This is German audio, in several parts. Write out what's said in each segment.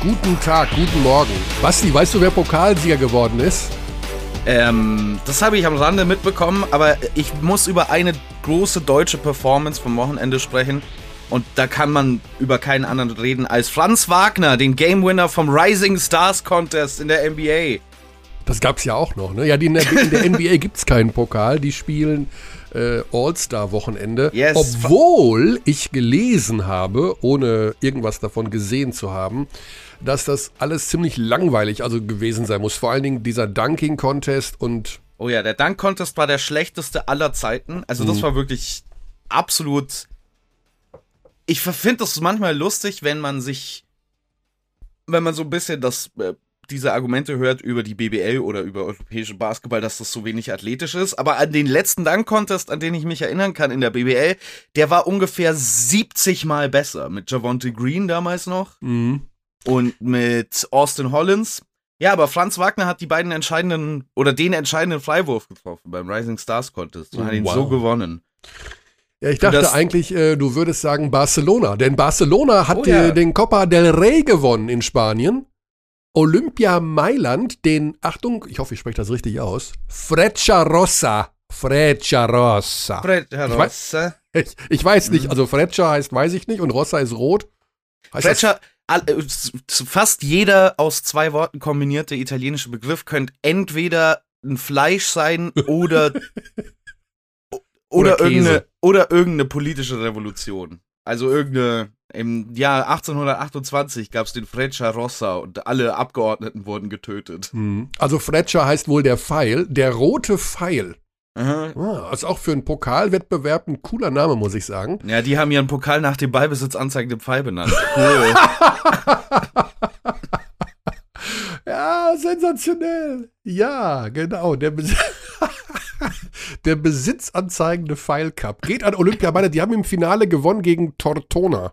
guten Tag, guten Morgen. Basti, weißt du, wer Pokalsieger geworden ist? Ähm, das habe ich am Rande mitbekommen, aber ich muss über eine große deutsche Performance vom Wochenende sprechen. Und da kann man über keinen anderen reden als Franz Wagner, den Game Winner vom Rising Stars Contest in der NBA. Das gab es ja auch noch, ne? Ja, in der, in der NBA gibt es keinen Pokal. Die spielen äh, All-Star-Wochenende. Yes. Obwohl ich gelesen habe, ohne irgendwas davon gesehen zu haben, dass das alles ziemlich langweilig also gewesen sein muss. Vor allen Dingen dieser Dunking-Contest und. Oh ja, der Dunk-Contest war der schlechteste aller Zeiten. Also, das Mhm. war wirklich absolut. Ich finde das manchmal lustig, wenn man sich. Wenn man so ein bisschen das. Äh, diese Argumente hört über die BBL oder über europäische Basketball, dass das so wenig athletisch ist. Aber an den letzten Dunk-Contest, an den ich mich erinnern kann in der BBL, der war ungefähr 70 Mal besser. Mit Javonte Green damals noch Mhm. Und mit Austin Hollins. Ja, aber Franz Wagner hat die beiden entscheidenden oder den entscheidenden Freiwurf getroffen beim Rising Stars Contest und hat ihn Wow. so gewonnen. Ja, ich dachte das- eigentlich, äh, du würdest sagen Barcelona. Denn Barcelona hat Oh ja. äh, den Copa del Rey gewonnen in Spanien. Olympia Mailand, den, Achtung, ich hoffe, ich spreche das richtig aus, Freccia Rossa. Freccia Rossa. Fred Ich Rossa. Ich, ich weiß nicht, also Freccia heißt, weiß ich nicht, und Rossa ist rot. Heißt das- Freccia, all, äh, s- s- fast jeder aus zwei Worten kombinierte italienische Begriff könnte entweder ein Fleisch sein oder Oder oder, irgendeine oder irgendeine politische Revolution. Also irgendeine im Jahr 1828 gab es den Freccia Rossa und alle Abgeordneten wurden getötet. Hm. Also Freccia heißt wohl der Pfeil, der rote Pfeil. Aha. Ah, ist auch für einen Pokalwettbewerb ein cooler Name, muss ich sagen. Ja, die haben ihren Pokal nach dem Ballbesitz anzeigenden Pfeil benannt. Cool. Ja, sensationell. Ja, genau. Der, Bes der besitzanzeigende Pfeil Cup geht an Olympia. Meine, die haben im Finale gewonnen gegen Tortona.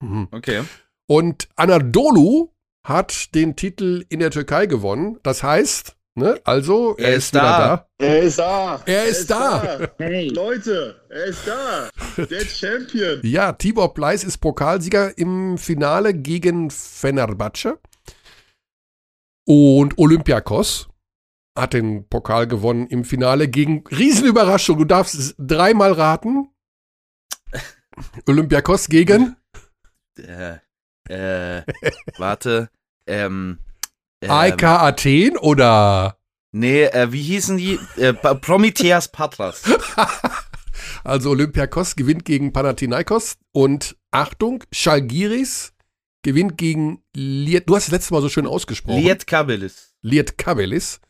Mhm. Okay. Und Anadolu hat den Titel in der Türkei gewonnen. Das heißt, ne, also, er, Er ist, ist da. da. Er ist da. Er ist da. Hey. Leute, er ist da. Der Champion. Ja, Tibor Pleiss ist Pokalsieger im Finale gegen Fenerbahce. Und Olympiakos hat den Pokal gewonnen im Finale gegen Riesenüberraschung. Du darfst es dreimal raten. Olympiakos gegen Äh, äh, warte. Ähm, ähm, AEK Athen oder Nee, äh, wie hießen die? Äh, Prometheas Patras. also Olympiakos gewinnt gegen Panathinaikos und Achtung, Schalgiris gewinnt gegen Liet. Du hast das letzte Mal so schön ausgesprochen. Liet Kabelis. Liet Kabelis,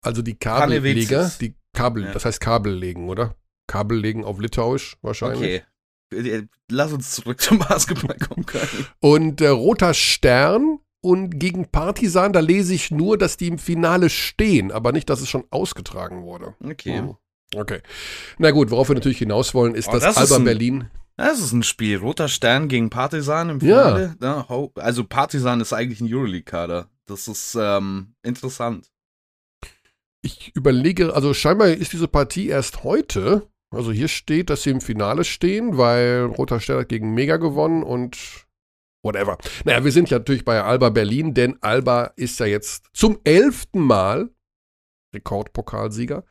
also die Kabelleger, die Kabel, Ja. das heißt Kabellegen, oder? Kabellegen auf Litauisch wahrscheinlich. Okay. Äh, Lass uns zurück zum Basketball kommen können. Und äh, Roter Stern und gegen Partisan, da lese ich nur, dass die im Finale stehen, aber nicht, dass es schon ausgetragen wurde. Okay. Hm. Okay. Na gut, worauf wir natürlich hinaus wollen, ist, Oh, dass das ist Alba ein- Berlin. Das ist ein Spiel. Roter Stern gegen Partisan im. Finale. Ja, also Partisan ist eigentlich ein Euroleague-Kader. Das ist ähm, interessant. Ich überlege, also scheinbar ist diese Partie erst heute. Also hier steht, dass sie im Finale stehen, weil Roter Stern hat gegen Mega gewonnen und whatever. Naja, wir sind ja natürlich bei Alba Berlin, denn Alba ist ja jetzt zum elften Mal Rekordpokalsieger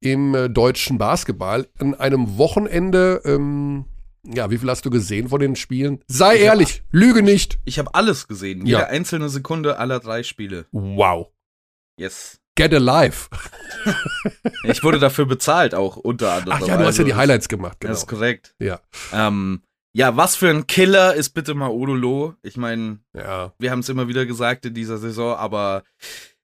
im äh, deutschen Basketball an einem Wochenende. Ähm, ja, wie viel hast du gesehen von den Spielen? Sei Ich hab- ehrlich, lüge nicht. Ich habe alles gesehen. Jede Ja. einzelne Sekunde aller drei Spiele. Wow. Yes. Get alive. Ich wurde dafür bezahlt auch unter anderem. Ach ja, du hast ja die Also, Highlights gemacht, genau. Das ist korrekt. Ja. Ähm, ja, was für ein Killer ist bitte mal Odolo. Ich meine, Ja. wir haben es immer wieder gesagt in dieser Saison, aber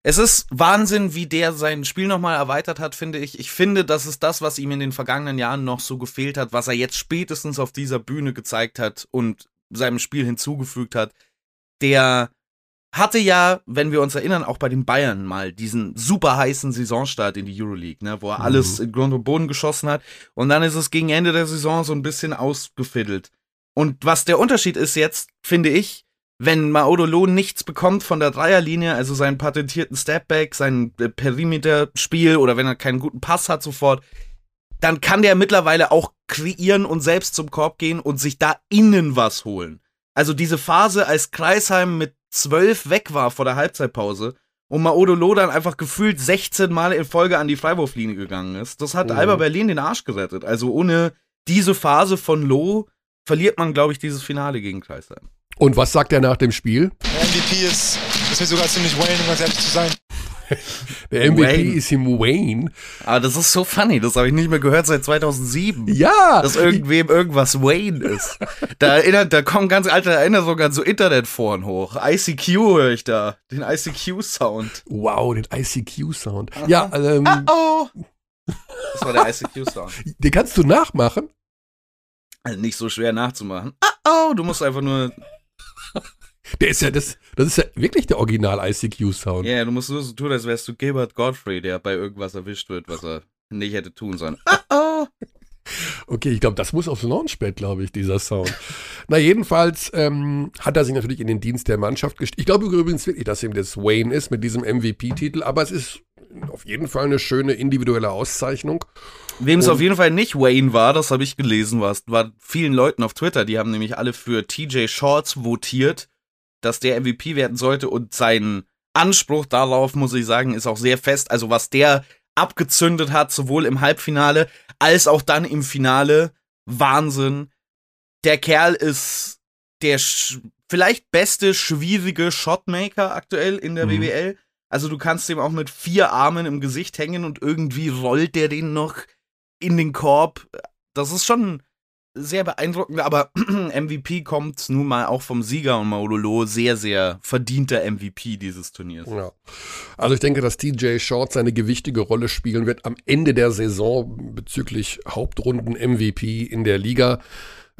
es ist Wahnsinn, wie der sein Spiel nochmal erweitert hat, finde ich. Ich finde, das ist das, was ihm in den vergangenen Jahren noch so gefehlt hat, was er jetzt spätestens auf dieser Bühne gezeigt hat und seinem Spiel hinzugefügt hat. Der hatte ja, wenn wir uns erinnern, auch bei den Bayern mal diesen super heißen Saisonstart in die Euroleague, ne, wo er Mhm. alles in Grund und Boden geschossen hat. Und dann ist es gegen Ende der Saison so ein bisschen ausgefiddelt. Und was der Unterschied ist jetzt, finde ich, wenn Maodolo nichts bekommt von der Dreierlinie, also seinen patentierten Stepback, sein äh, Perimeterspiel oder wenn er keinen guten Pass hat sofort, dann kann der mittlerweile auch kreieren und selbst zum Korb gehen und sich da innen was holen. Also diese Phase, als Kreisheim mit zwölf weg war vor der Halbzeitpause und Maodolo dann einfach gefühlt 16 Mal in Folge an die Freiwurflinie gegangen ist. Das hat Mhm. Alba Berlin den Arsch gerettet. Also ohne diese Phase von Loh verliert man, glaube ich, dieses Finale gegen Kreisheim. Und was sagt er nach dem Spiel? Der MVP ist, ist mir sogar ziemlich Wayne, um ganz ehrlich zu sein. Der MVP Wayne. ist ihm Wayne. Aber das ist so funny, das habe ich nicht mehr gehört seit 2007. Ja! Dass irgendwem irgendwas Wayne ist. Da erinnert, da kommen ganz alte Erinnerungen an so Internetforen hoch. ICQ höre ich da. Den ICQ-Sound. Wow, den ICQ-Sound. Ja, ähm, Oh! Das war der ICQ-Sound. den kannst du nachmachen. Also nicht so schwer nachzumachen. Oh, oh, du musst einfach nur, Der ist ja das, das ist ja wirklich der Original ICQ-Sound. ja, du musst nur so tun, als wärst du Gilbert Godfrey, der bei irgendwas erwischt wird, was er nicht hätte tun sollen. Oh, oh. Okay, ich glaube, das muss aufs Launchpad, glaube ich, dieser Sound. Na, jedenfalls ähm, hat er sich natürlich in den Dienst der Mannschaft gestellt. Ich glaube übrigens wirklich, dass ihm das Wayne ist mit diesem MVP-Titel, aber es ist auf jeden Fall eine schöne individuelle Auszeichnung. Wem es auf jeden Fall nicht Wayne war, das habe ich gelesen, war, war vielen Leuten auf Twitter, die haben nämlich alle für TJ Shorts votiert, dass der MVP werden sollte und sein Anspruch darauf, muss ich sagen, ist auch sehr fest. Also was der abgezündet hat, sowohl im Halbfinale als auch dann im Finale, Wahnsinn. Der Kerl ist der vielleicht beste schwierige Shotmaker aktuell in der Mhm. BWL. Also du kannst dem auch mit vier Armen im Gesicht hängen und irgendwie rollt der den noch in den Korb. Das ist schon sehr beeindruckend, aber MVP kommt nun mal auch vom Sieger und Maulolo sehr, sehr verdienter MVP dieses Turniers. Ja. Also ich denke, dass TJ Short seine gewichtige Rolle spielen wird am Ende der Saison bezüglich Hauptrunden MVP in der Liga.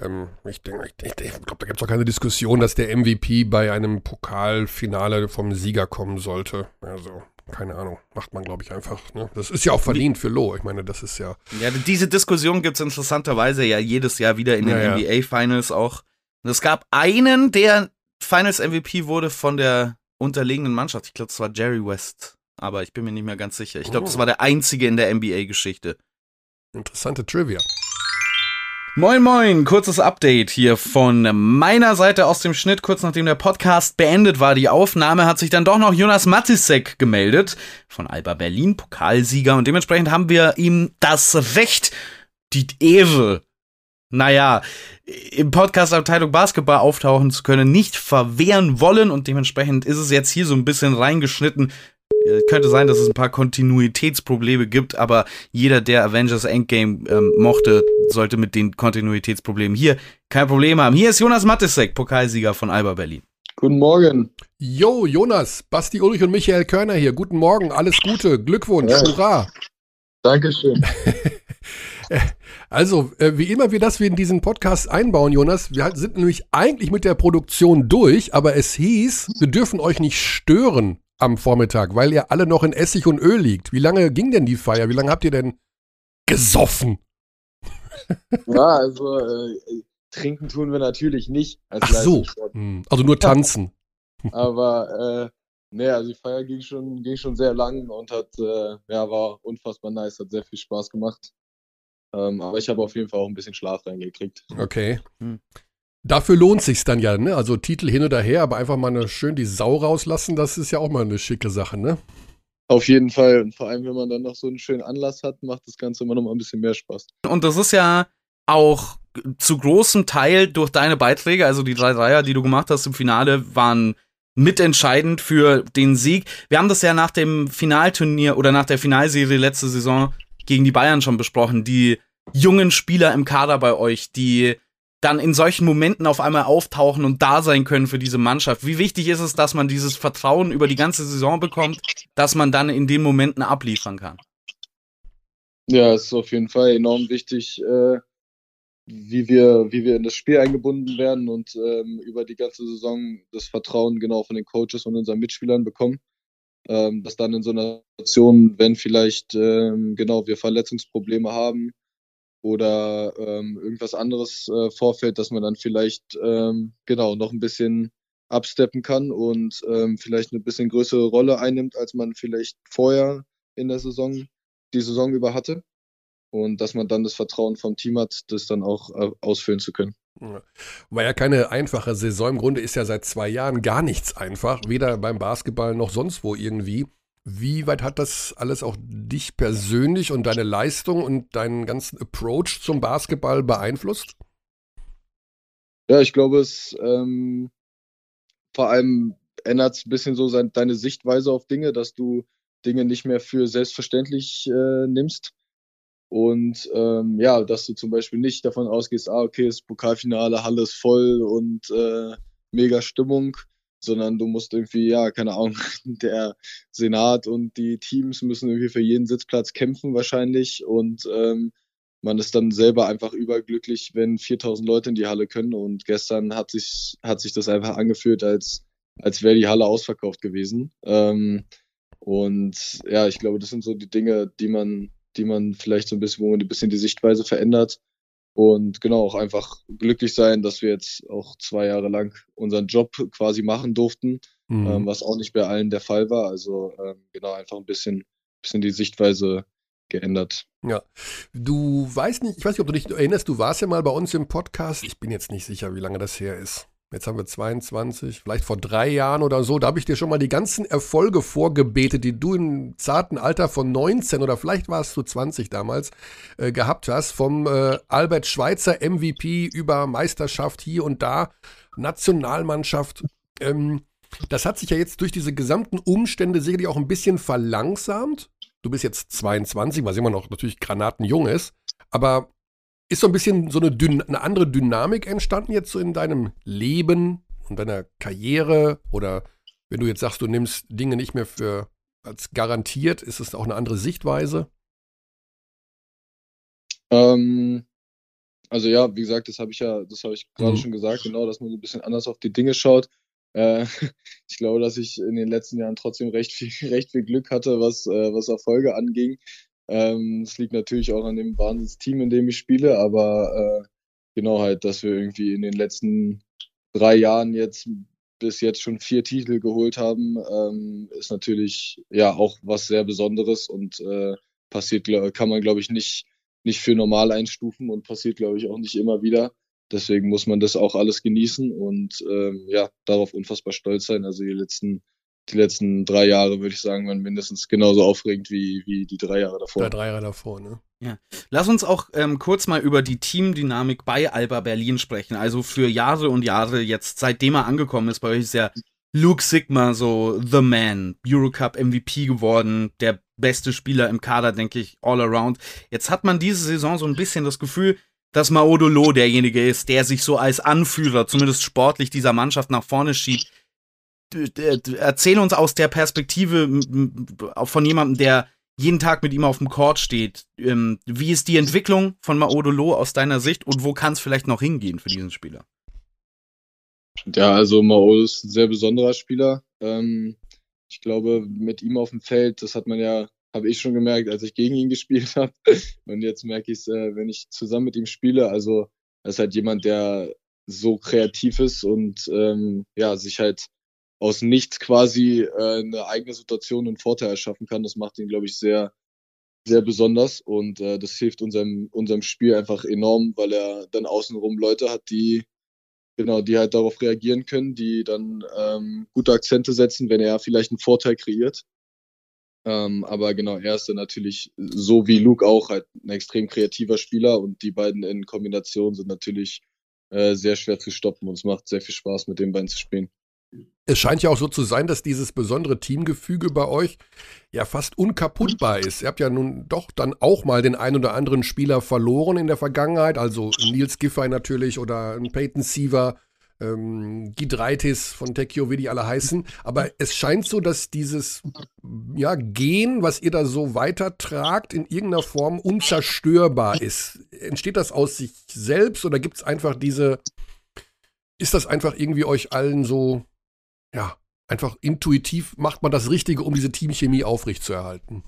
Ähm, ich ich, ich glaube, da gibt es auch keine Diskussion, dass der MVP bei einem Pokalfinale vom Sieger kommen sollte. Also, keine Ahnung, macht man, glaube ich, einfach. Ne? Das ist ja auch verdient für Lo. Ich meine, das ist ja. Ja, diese Diskussion gibt's interessanterweise ja jedes Jahr wieder in den Ja, ja. NBA Finals auch. Und es gab einen, der Finals MVP wurde von der unterlegenen Mannschaft. Ich glaube, das war Jerry West. Aber ich bin mir nicht mehr ganz sicher. Ich glaube, das Oh. war der einzige in der NBA-Geschichte. Interessante Trivia. Moin Moin, kurzes Update hier von meiner Seite aus dem Schnitt. Kurz nachdem der Podcast beendet war, die Aufnahme, hat sich dann doch noch Jonas Matisek gemeldet von Alba Berlin, Pokalsieger. Und dementsprechend haben wir ihm das Recht, die Ehre, naja, im Podcast Abteilung Basketball auftauchen zu können, nicht verwehren wollen. Und dementsprechend ist es jetzt hier so ein bisschen reingeschnitten. Äh, Könnte sein, dass es ein paar Kontinuitätsprobleme gibt, aber jeder, der Avengers Endgame ähm, mochte, sollte mit den Kontinuitätsproblemen hier kein Problem haben. Hier ist Jonas Matisek, Pokalsieger von Alba Berlin. Guten Morgen. Jo, Jonas, Basti Ulrich und Michael Körner hier. Guten Morgen, alles Gute, Glückwunsch, Ja. hurra. Dankeschön. Also, äh, wie immer wir das wir in diesen Podcast einbauen, Jonas, wir halt- sind nämlich eigentlich mit der Produktion durch, aber es hieß, wir dürfen euch nicht stören am Vormittag, weil ihr alle noch in Essig und Öl liegt. Wie lange ging denn die Feier? Wie lange habt ihr denn gesoffen? Ja, also äh, trinken tun wir natürlich nicht als Ach so, hm, also nur tanzen. Aber äh, nee, also die Feier ging schon, ging schon sehr lang und hat, äh, ja, war unfassbar nice, hat sehr viel Spaß gemacht. Ähm, aber ich habe auf jeden Fall auch ein bisschen Schlaf reingekriegt. Okay. Hm. Dafür lohnt sich's dann ja, ne? Also Titel hin oder her, aber einfach mal eine, schön die Sau rauslassen, das ist ja auch mal eine schicke Sache, ne? Auf jeden Fall. Und vor allem, wenn man dann noch so einen schönen Anlass hat, macht das Ganze immer noch mal ein bisschen mehr Spaß. Und das ist ja auch zu großem Teil durch deine Beiträge, also die drei Dreier, die du gemacht hast im Finale, waren mitentscheidend für den Sieg. Wir haben das ja nach dem Finalturnier oder nach der Finalserie letzte Saison gegen die Bayern schon besprochen. Die jungen Spieler im Kader bei euch, die dann in solchen Momenten auf einmal auftauchen und da sein können für diese Mannschaft. Wie wichtig ist es, dass man dieses Vertrauen über die ganze Saison bekommt, dass man dann in den Momenten abliefern kann? Ja, es ist auf jeden Fall enorm wichtig, äh, wie wir, wie wir in das Spiel eingebunden werden und ähm, über die ganze Saison das Vertrauen genau von den Coaches und unseren Mitspielern bekommen. Ähm, dass dann in so einer Situation, wenn vielleicht ähm, genau wir Verletzungsprobleme haben oder ähm, irgendwas anderes äh, vorfällt, dass man dann vielleicht ähm, genau noch ein bisschen absteppen kann und ähm, vielleicht eine bisschen größere Rolle einnimmt, als man vielleicht vorher in der Saison die Saison über hatte. Und dass man dann das Vertrauen vom Team hat, das dann auch äh, ausfüllen zu können. War ja keine einfache Saison. Im Grunde ist ja seit zwei Jahren gar nichts einfach, weder beim Basketball noch sonst wo irgendwie. Wie weit hat das alles auch dich persönlich und deine Leistung und deinen ganzen Approach zum Basketball beeinflusst? Ja, ich glaube, es ähm, vor allem ändert es ein bisschen so sein, deine Sichtweise auf Dinge, dass du Dinge nicht mehr für selbstverständlich äh, nimmst. Und ähm, ja, dass du zum Beispiel nicht davon ausgehst, ah, okay, das Pokalfinale, Halle ist voll und äh, mega Stimmung, sondern du musst irgendwie, ja, keine Ahnung, der Senat und die Teams müssen irgendwie für jeden Sitzplatz kämpfen wahrscheinlich und ähm, man ist dann selber einfach überglücklich, wenn 4000 Leute in die Halle können und gestern hat sich, hat sich das einfach angefühlt, als, als wäre die Halle ausverkauft gewesen. Ähm, und ja, ich glaube, das sind so die Dinge, die man, die man vielleicht so ein bisschen, wo man ein bisschen die Sichtweise verändert und genau auch einfach glücklich sein, dass wir jetzt auch zwei Jahre lang unseren Job quasi machen durften, mhm. ähm, was auch nicht bei allen der Fall war. Also ähm, genau einfach ein bisschen, bisschen die Sichtweise geändert. Ja, du weißt nicht, ich weiß nicht, ob du dich erinnerst, du warst ja mal bei uns im Podcast. Ich bin jetzt nicht sicher, wie lange das her ist. Jetzt haben wir 22, vielleicht vor drei Jahren oder so. Da habe ich dir schon mal die ganzen Erfolge vorgebetet, die du im zarten Alter von 19 oder vielleicht warst du 20 damals äh, gehabt hast. Vom äh, Albert Schweitzer MVP über Meisterschaft hier und da, Nationalmannschaft. Ähm, das hat sich ja jetzt durch diese gesamten Umstände sicherlich auch ein bisschen verlangsamt. Du bist jetzt 22, was immer noch natürlich granatenjung ist. Aber ist so ein bisschen so eine, eine, andere Dynamik entstanden jetzt so in deinem Leben und deiner Karriere? Oder wenn du jetzt sagst, du nimmst Dinge nicht mehr für als garantiert, ist es auch eine andere Sichtweise? Ähm, also ja, wie gesagt, das habe ich ja, das habe ich gerade mhm. schon gesagt, genau, dass man so ein bisschen anders auf die Dinge schaut. Äh, ich glaube, dass ich in den letzten Jahren trotzdem recht viel, recht viel Glück hatte, was, äh, was Erfolge anging. Ähm, es liegt natürlich auch an dem Wahnsinnsteam, in dem ich spiele, aber äh, genau halt, dass wir irgendwie in den letzten drei Jahren jetzt bis jetzt schon vier Titel geholt haben, ähm, ist natürlich ja auch was sehr Besonderes und äh, passiert, kann man glaube ich nicht, nicht für normal einstufen und passiert glaube ich auch nicht immer wieder. Deswegen muss man das auch alles genießen und ähm, ja, darauf unfassbar stolz sein. Also die letzten die letzten drei Jahre, würde ich sagen, waren mindestens genauso aufregend wie, wie die drei Jahre davor. Ja, drei Jahre davor, ne? Ja. Lass uns auch ähm, kurz mal über die Teamdynamik bei Alba Berlin sprechen. Also für Jahre und Jahre jetzt, seitdem er angekommen ist, bei euch ist ja Luke Sigma so The Man, Eurocup MVP geworden, der beste Spieler im Kader, denke ich, all around. Jetzt hat man diese Saison so ein bisschen das Gefühl, dass Maodolo derjenige ist, der sich so als Anführer, zumindest sportlich, dieser Mannschaft nach vorne schiebt erzähl uns aus der Perspektive von jemandem, der jeden Tag mit ihm auf dem Court steht. Ähm, wie ist die Entwicklung von Maodolo aus deiner Sicht und wo kann es vielleicht noch hingehen für diesen Spieler? Ja, also Maodo ist ein sehr besonderer Spieler. Ähm, ich glaube, mit ihm auf dem Feld, das hat man ja, habe ich schon gemerkt, als ich gegen ihn gespielt habe. Und jetzt merke ich es, äh, wenn ich zusammen mit ihm spiele. Also, er ist halt jemand, der so kreativ ist und ähm, ja, sich halt aus nichts quasi äh, eine eigene Situation und Vorteil erschaffen kann. Das macht ihn, glaube ich, sehr, sehr besonders und äh, das hilft unserem, unserem Spiel einfach enorm, weil er dann außenrum Leute hat, die genau, die halt darauf reagieren können, die dann ähm, gute Akzente setzen, wenn er vielleicht einen Vorteil kreiert. Ähm, aber genau, er ist dann natürlich, so wie Luke auch, halt ein extrem kreativer Spieler und die beiden in Kombination sind natürlich äh, sehr schwer zu stoppen und es macht sehr viel Spaß, mit den beiden zu spielen. Es scheint ja auch so zu sein, dass dieses besondere Teamgefüge bei euch ja fast unkaputtbar ist. Ihr habt ja nun doch dann auch mal den einen oder anderen Spieler verloren in der Vergangenheit, also Nils Giffey natürlich oder Peyton Siever, ähm, Gidreitis von Tekio, wie die alle heißen. Aber es scheint so, dass dieses ja, Gen, was ihr da so weitertragt, in irgendeiner Form unzerstörbar ist. Entsteht das aus sich selbst oder gibt es einfach diese, ist das einfach irgendwie euch allen so ja, einfach intuitiv macht man das Richtige, um diese Teamchemie aufrechtzuerhalten.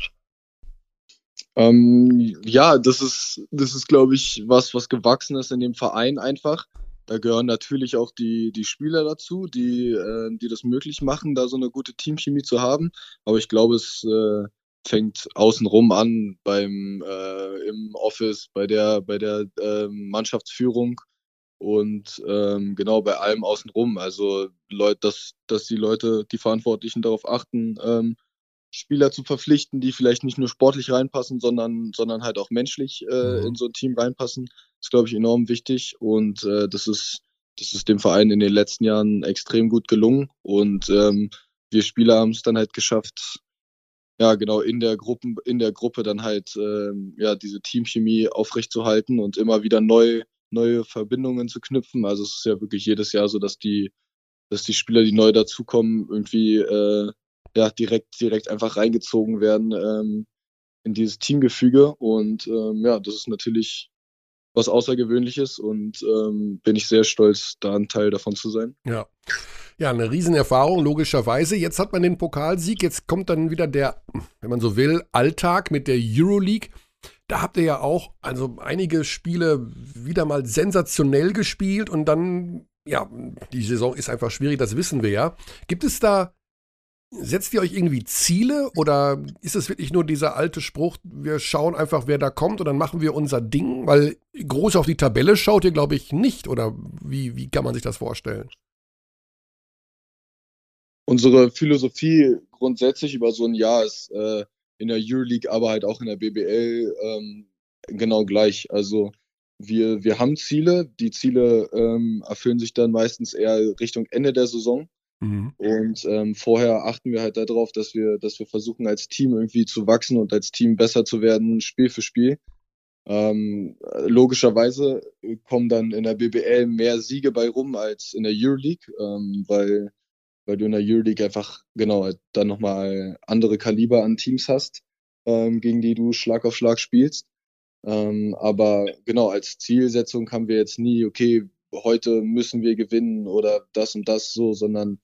Ähm, ja, das ist, das ist, glaube ich, was, was gewachsen ist in dem Verein einfach. Da gehören natürlich auch die, die Spieler dazu, die, äh, die das möglich machen, da so eine gute Teamchemie zu haben. Aber ich glaube, es äh, fängt außenrum an, beim äh, im Office, bei der, bei der äh, Mannschaftsführung und ähm, genau bei allem außenrum. Also Leute, dass, dass die Leute, die Verantwortlichen darauf achten, ähm, Spieler zu verpflichten, die vielleicht nicht nur sportlich reinpassen, sondern, sondern halt auch menschlich äh, Mhm. in so ein Team reinpassen, ist, glaube ich, enorm wichtig. Und äh, das ist, das ist dem Verein in den letzten Jahren extrem gut gelungen. Und ähm, wir Spieler haben es dann halt geschafft, ja, genau, in der Gruppen, in der Gruppe dann halt ähm, ja, diese Teamchemie aufrechtzuerhalten und immer wieder neu, neue Verbindungen zu knüpfen. Also es ist ja wirklich jedes Jahr so, dass die, dass die Spieler, die neu dazukommen, irgendwie äh, ja, direkt, direkt einfach reingezogen werden ähm, in dieses Teamgefüge. Und ähm, ja, das ist natürlich was Außergewöhnliches und ähm, bin ich sehr stolz, da ein Teil davon zu sein. Ja. Ja, eine Riesenerfahrung, logischerweise. Jetzt hat man den Pokalsieg, jetzt kommt dann wieder der, wenn man so will, Alltag mit der Euroleague. Da habt ihr ja auch also einige Spiele wieder mal sensationell gespielt und dann, ja, die Saison ist einfach schwierig, das wissen wir ja. Gibt es da, setzt ihr euch irgendwie Ziele oder ist es wirklich nur dieser alte Spruch, wir schauen einfach, wer da kommt und dann machen wir unser Ding? Weil groß auf die Tabelle schaut ihr, glaube ich, nicht oder wie, wie kann man sich das vorstellen? Unsere Philosophie grundsätzlich über so ein Jahr ist äh, in der Euroleague, aber halt auch in der BBL ähm, genau gleich. Also wir, wir haben Ziele, die Ziele ähm, erfüllen sich dann meistens eher Richtung Ende der Saison. Mhm. Und ähm, vorher achten wir halt darauf, dass wir, dass wir versuchen, als Team irgendwie zu wachsen und als Team besser zu werden, Spiel für Spiel. Ähm, logischerweise kommen dann in der BBL mehr Siege bei rum als in der Euroleague, ähm, weil, weil du in der Euroleague einfach genau dann nochmal andere Kaliber an Teams hast, ähm, gegen die du Schlag auf Schlag spielst. Ähm, aber genau, als Zielsetzung haben wir jetzt nie, okay, heute müssen wir gewinnen oder das und das so, sondern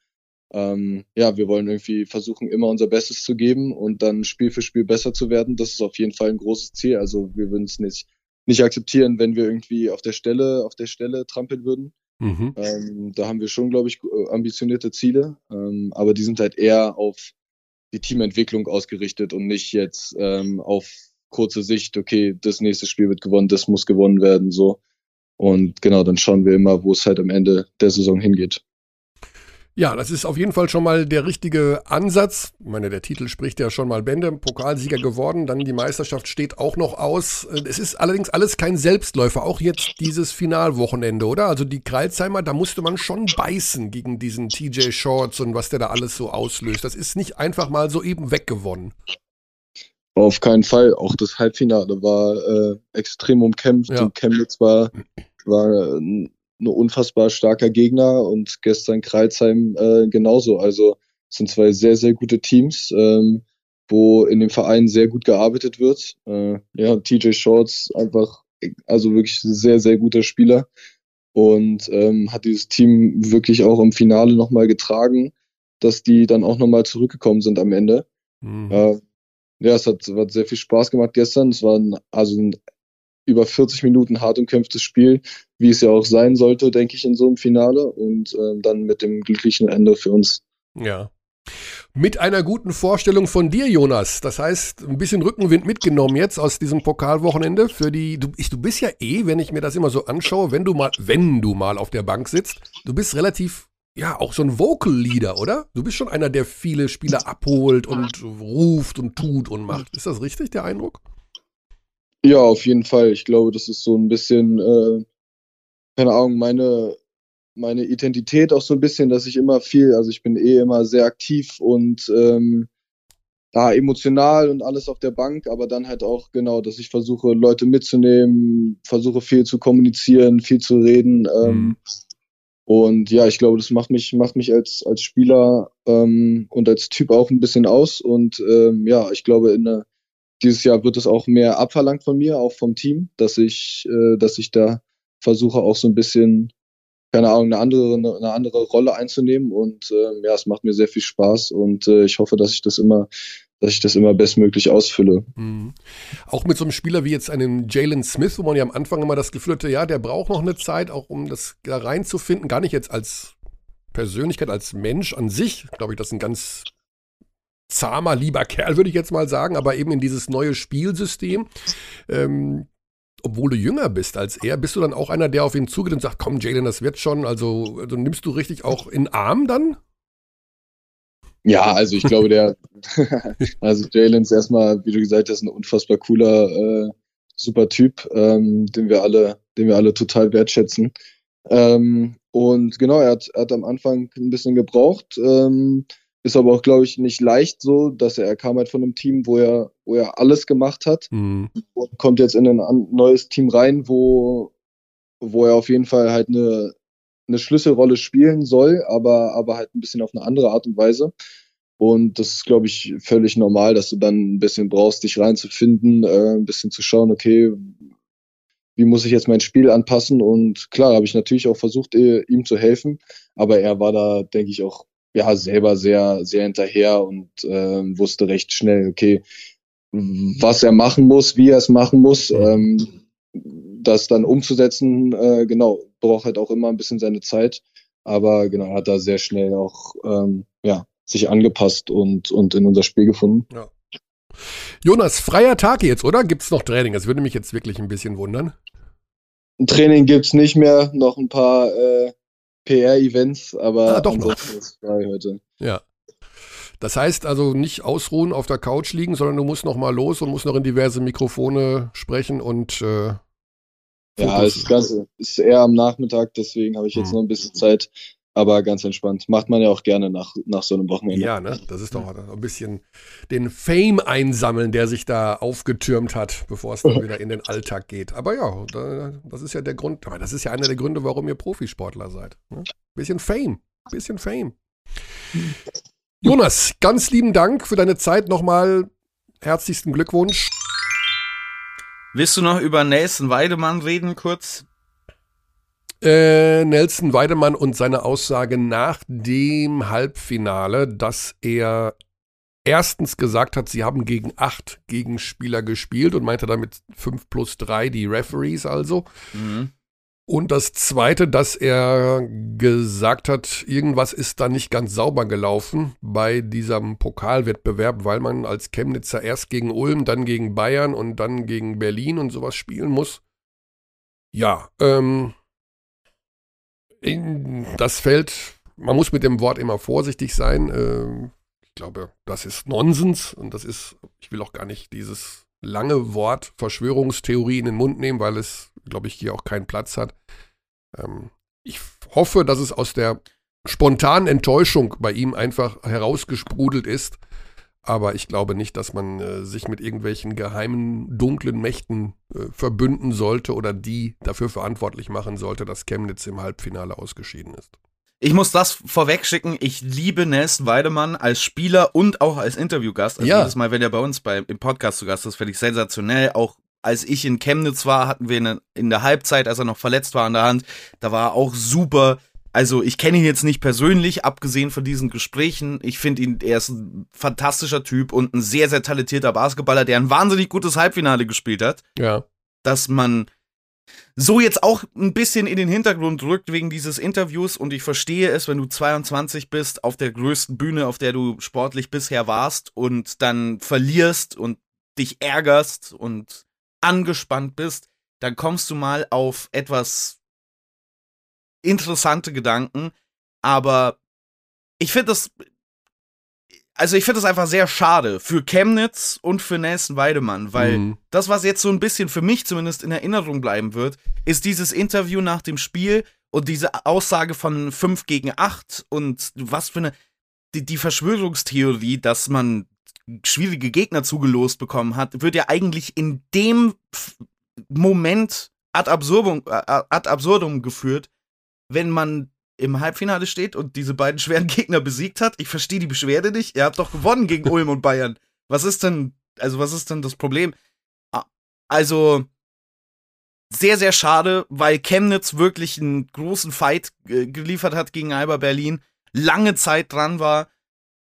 ähm, ja, wir wollen irgendwie versuchen, immer unser Bestes zu geben und dann Spiel für Spiel besser zu werden. Das ist auf jeden Fall ein großes Ziel. Also wir würden es nicht, nicht akzeptieren, wenn wir irgendwie auf der Stelle, auf der Stelle trampeln würden. Mhm. Ähm, da haben wir schon, glaube ich, ambitionierte Ziele, ähm, aber die sind halt eher auf die Teamentwicklung ausgerichtet und nicht jetzt ähm, auf kurze Sicht, okay, das nächste Spiel wird gewonnen, das muss gewonnen werden, so. Und genau, dann schauen wir immer, wo es halt am Ende der Saison hingeht. Ja, das ist auf jeden Fall schon mal der richtige Ansatz. Ich meine, der Titel spricht ja schon mal Bände, Pokalsieger geworden, dann die Meisterschaft steht auch noch aus. Es ist allerdings alles kein Selbstläufer, auch jetzt dieses Finalwochenende, oder? Also die Kreilsheimer, da musste man schon beißen gegen diesen TJ Shorts und was der da alles so auslöst. Das ist nicht einfach mal so eben weggewonnen. Auf keinen Fall. Auch das Halbfinale war äh, extrem umkämpft. Ja. Und Chemnitz war, war ein ein unfassbar starker Gegner und gestern Kreilsheim äh, genauso. Also es sind zwei sehr, sehr gute Teams, ähm, wo in dem Verein sehr gut gearbeitet wird. Äh, ja, TJ Shorts einfach, also wirklich ein sehr, sehr guter Spieler und ähm, hat dieses Team wirklich auch im Finale nochmal getragen, dass die dann auch nochmal zurückgekommen sind am Ende. Mhm. Äh, ja, es hat, hat sehr viel Spaß gemacht gestern. Es war ein, also ein über 40 Minuten hart umkämpftes Spiel, wie es ja auch sein sollte, denke ich, in so einem Finale und ähm, dann mit dem glücklichen Ende für uns. Ja. Mit einer guten Vorstellung von dir, Jonas. Das heißt, ein bisschen Rückenwind mitgenommen jetzt aus diesem Pokalwochenende für die. Du, ich, du bist ja eh, wenn ich mir das immer so anschaue, wenn du mal, wenn du mal auf der Bank sitzt, du bist relativ, ja, auch so ein Vocal Leader, oder? Du bist schon einer, der viele Spieler abholt und ruft und tut und macht. Ist das richtig, der Eindruck? Ja, auf jeden Fall. Ich glaube, das ist so ein bisschen, äh, keine Ahnung, meine, meine Identität auch so ein bisschen, dass ich immer viel, also ich bin eh immer sehr aktiv und ähm, ja, emotional und alles auf der Bank, aber dann halt auch genau, dass ich versuche, Leute mitzunehmen, versuche viel zu kommunizieren, viel zu reden. Ähm, Mhm. Und ja, ich glaube, das macht mich, macht mich als, als Spieler ähm, und als Typ auch ein bisschen aus. Und ähm, ja, ich glaube, in der, dieses Jahr wird es auch mehr abverlangt von mir, auch vom Team, dass ich, äh, dass ich da versuche auch so ein bisschen, keine Ahnung, eine andere, eine andere Rolle einzunehmen. Und ähm, ja, es macht mir sehr viel Spaß und äh, ich hoffe, dass ich das immer, dass ich das immer bestmöglich ausfülle. Mhm. Auch mit so einem Spieler wie jetzt einem Jalen Smith, wo man ja am Anfang immer das Gefühl hatte, ja, der braucht noch eine Zeit, auch um das da reinzufinden. Gar nicht jetzt als Persönlichkeit, als Mensch an sich. Glaube ich, das ist ein ganz zahmer, lieber Kerl, würde ich jetzt mal sagen, aber eben in dieses neue Spielsystem. Ähm, obwohl du jünger bist als er, bist du dann auch einer, der auf ihn zugeht und sagt, komm Jalen, das wird schon. Also, also nimmst du richtig auch in Arm dann? Ja, also ich glaube, der, also Jalen ist erstmal, wie du gesagt hast, ein unfassbar cooler, äh, super Typ, ähm, den wir alle, den wir alle total wertschätzen. Ähm, und genau, er hat, hat am Anfang ein bisschen gebraucht, ähm, ist aber auch, glaube ich, nicht leicht so, dass er, er kam halt von einem Team, wo er, wo er alles gemacht hat Mhm. und kommt jetzt in ein neues Team rein, wo, wo er auf jeden Fall halt eine, eine Schlüsselrolle spielen soll, aber, aber halt ein bisschen auf eine andere Art und Weise. Und das ist, glaube ich, völlig normal, dass du dann ein bisschen brauchst, dich reinzufinden, äh, ein bisschen zu schauen, okay, wie muss ich jetzt mein Spiel anpassen? Und klar, habe ich natürlich auch versucht, eh, ihm zu helfen, aber er war da, denke ich, auch ja selber sehr, sehr hinterher und ähm, wusste recht schnell, okay, was er machen muss, wie er es machen muss, ähm, das dann umzusetzen, äh, genau, braucht halt auch immer ein bisschen seine Zeit. Aber genau, hat da sehr schnell auch ähm, ja, sich angepasst und, und in unser Spiel gefunden. Jonas, freier Tag jetzt, oder? Gibt es noch Training? Das würde mich jetzt wirklich ein bisschen wundern. Ein Training gibt's nicht mehr, noch ein paar äh, PR-Events, aber Ah, doch noch. ist frei heute. Ja. Das heißt also nicht ausruhen, auf der Couch liegen, sondern du musst noch mal los und musst noch in diverse Mikrofone sprechen und äh, Ja, das Ganze ist eher am Nachmittag, deswegen habe ich jetzt Hm. noch ein bisschen Zeit, aber ganz entspannt. Macht man ja auch gerne nach, nach so einem Wochenende. Ja, ne? Das ist doch ein bisschen den Fame einsammeln, der sich da aufgetürmt hat, bevor es dann wieder in den Alltag geht. Aber ja, da- das ist ja der Grund, das ist ja einer der Gründe, warum ihr Profisportler seid. Ne? Bisschen Fame, bisschen Fame. Jonas, ganz lieben Dank für deine Zeit nochmal. Herzlichsten Glückwunsch. Willst du noch über Nelson Weidemann reden kurz? Äh, Nelson Weidemann und seine Aussage nach dem Halbfinale, dass er erstens gesagt hat, sie haben gegen acht Gegenspieler gespielt und meinte damit fünf plus drei, die Referees also. Mhm. Und das zweite, dass er gesagt hat, irgendwas ist da nicht ganz sauber gelaufen bei diesem Pokalwettbewerb, weil man als Chemnitzer erst gegen Ulm, dann gegen Bayern und dann gegen Berlin und sowas spielen muss. Ja, ähm, das Feld, man muss mit dem Wort immer vorsichtig sein. Ähm, ich glaube, das ist Nonsens und das ist, ich will auch gar nicht dieses lange Wort Verschwörungstheorie in den Mund nehmen, weil es, glaube ich, hier auch keinen Platz hat. Ähm, ich hoffe, dass es aus der spontanen Enttäuschung bei ihm einfach herausgesprudelt ist. Aber ich glaube nicht, dass man äh, sich mit irgendwelchen geheimen, dunklen Mächten äh, verbünden sollte oder die dafür verantwortlich machen sollte, dass Chemnitz im Halbfinale ausgeschieden ist. Ich muss das vorweg schicken. Ich liebe Nelson Weidemann als Spieler und auch als Interviewgast. Also Ja. jedes Mal, wenn er bei uns bei, im Podcast zu Gast ist, finde ich sensationell. Auch als ich in Chemnitz war, hatten wir eine, in der Halbzeit, als er noch verletzt war an der Hand, da war er auch super. Also ich kenne ihn jetzt nicht persönlich, abgesehen von diesen Gesprächen. Ich finde ihn, er ist ein fantastischer Typ und ein sehr, sehr talentierter Basketballer, der ein wahnsinnig gutes Halbfinale gespielt hat Ja. dass man so jetzt auch ein bisschen in den Hintergrund rückt wegen dieses Interviews und ich verstehe es, wenn du 22 bist, auf der größten Bühne, auf der du sportlich bisher warst und dann verlierst und dich ärgerst und angespannt bist, dann kommst du mal auf etwas interessante Gedanken, aber ich finde das also ich finde das einfach sehr schade für Chemnitz und für Nelson Weidemann, weil Mhm. das, was jetzt so ein bisschen für mich zumindest in Erinnerung bleiben wird, ist dieses Interview nach dem Spiel und diese Aussage von 5 gegen 8 und was für eine, die, die Verschwörungstheorie, dass man schwierige Gegner zugelost bekommen hat, wird ja eigentlich in dem Moment ad absurdum, äh, ad absurdum geführt, wenn man im Halbfinale steht und diese beiden schweren Gegner besiegt hat. Ich verstehe die Beschwerde nicht. Ihr habt doch gewonnen gegen Ulm und Bayern. Was ist denn, also was ist denn das Problem? Ah, Also, sehr, sehr schade, weil Chemnitz wirklich einen großen Fight äh, geliefert hat gegen Alba Berlin, lange Zeit dran war.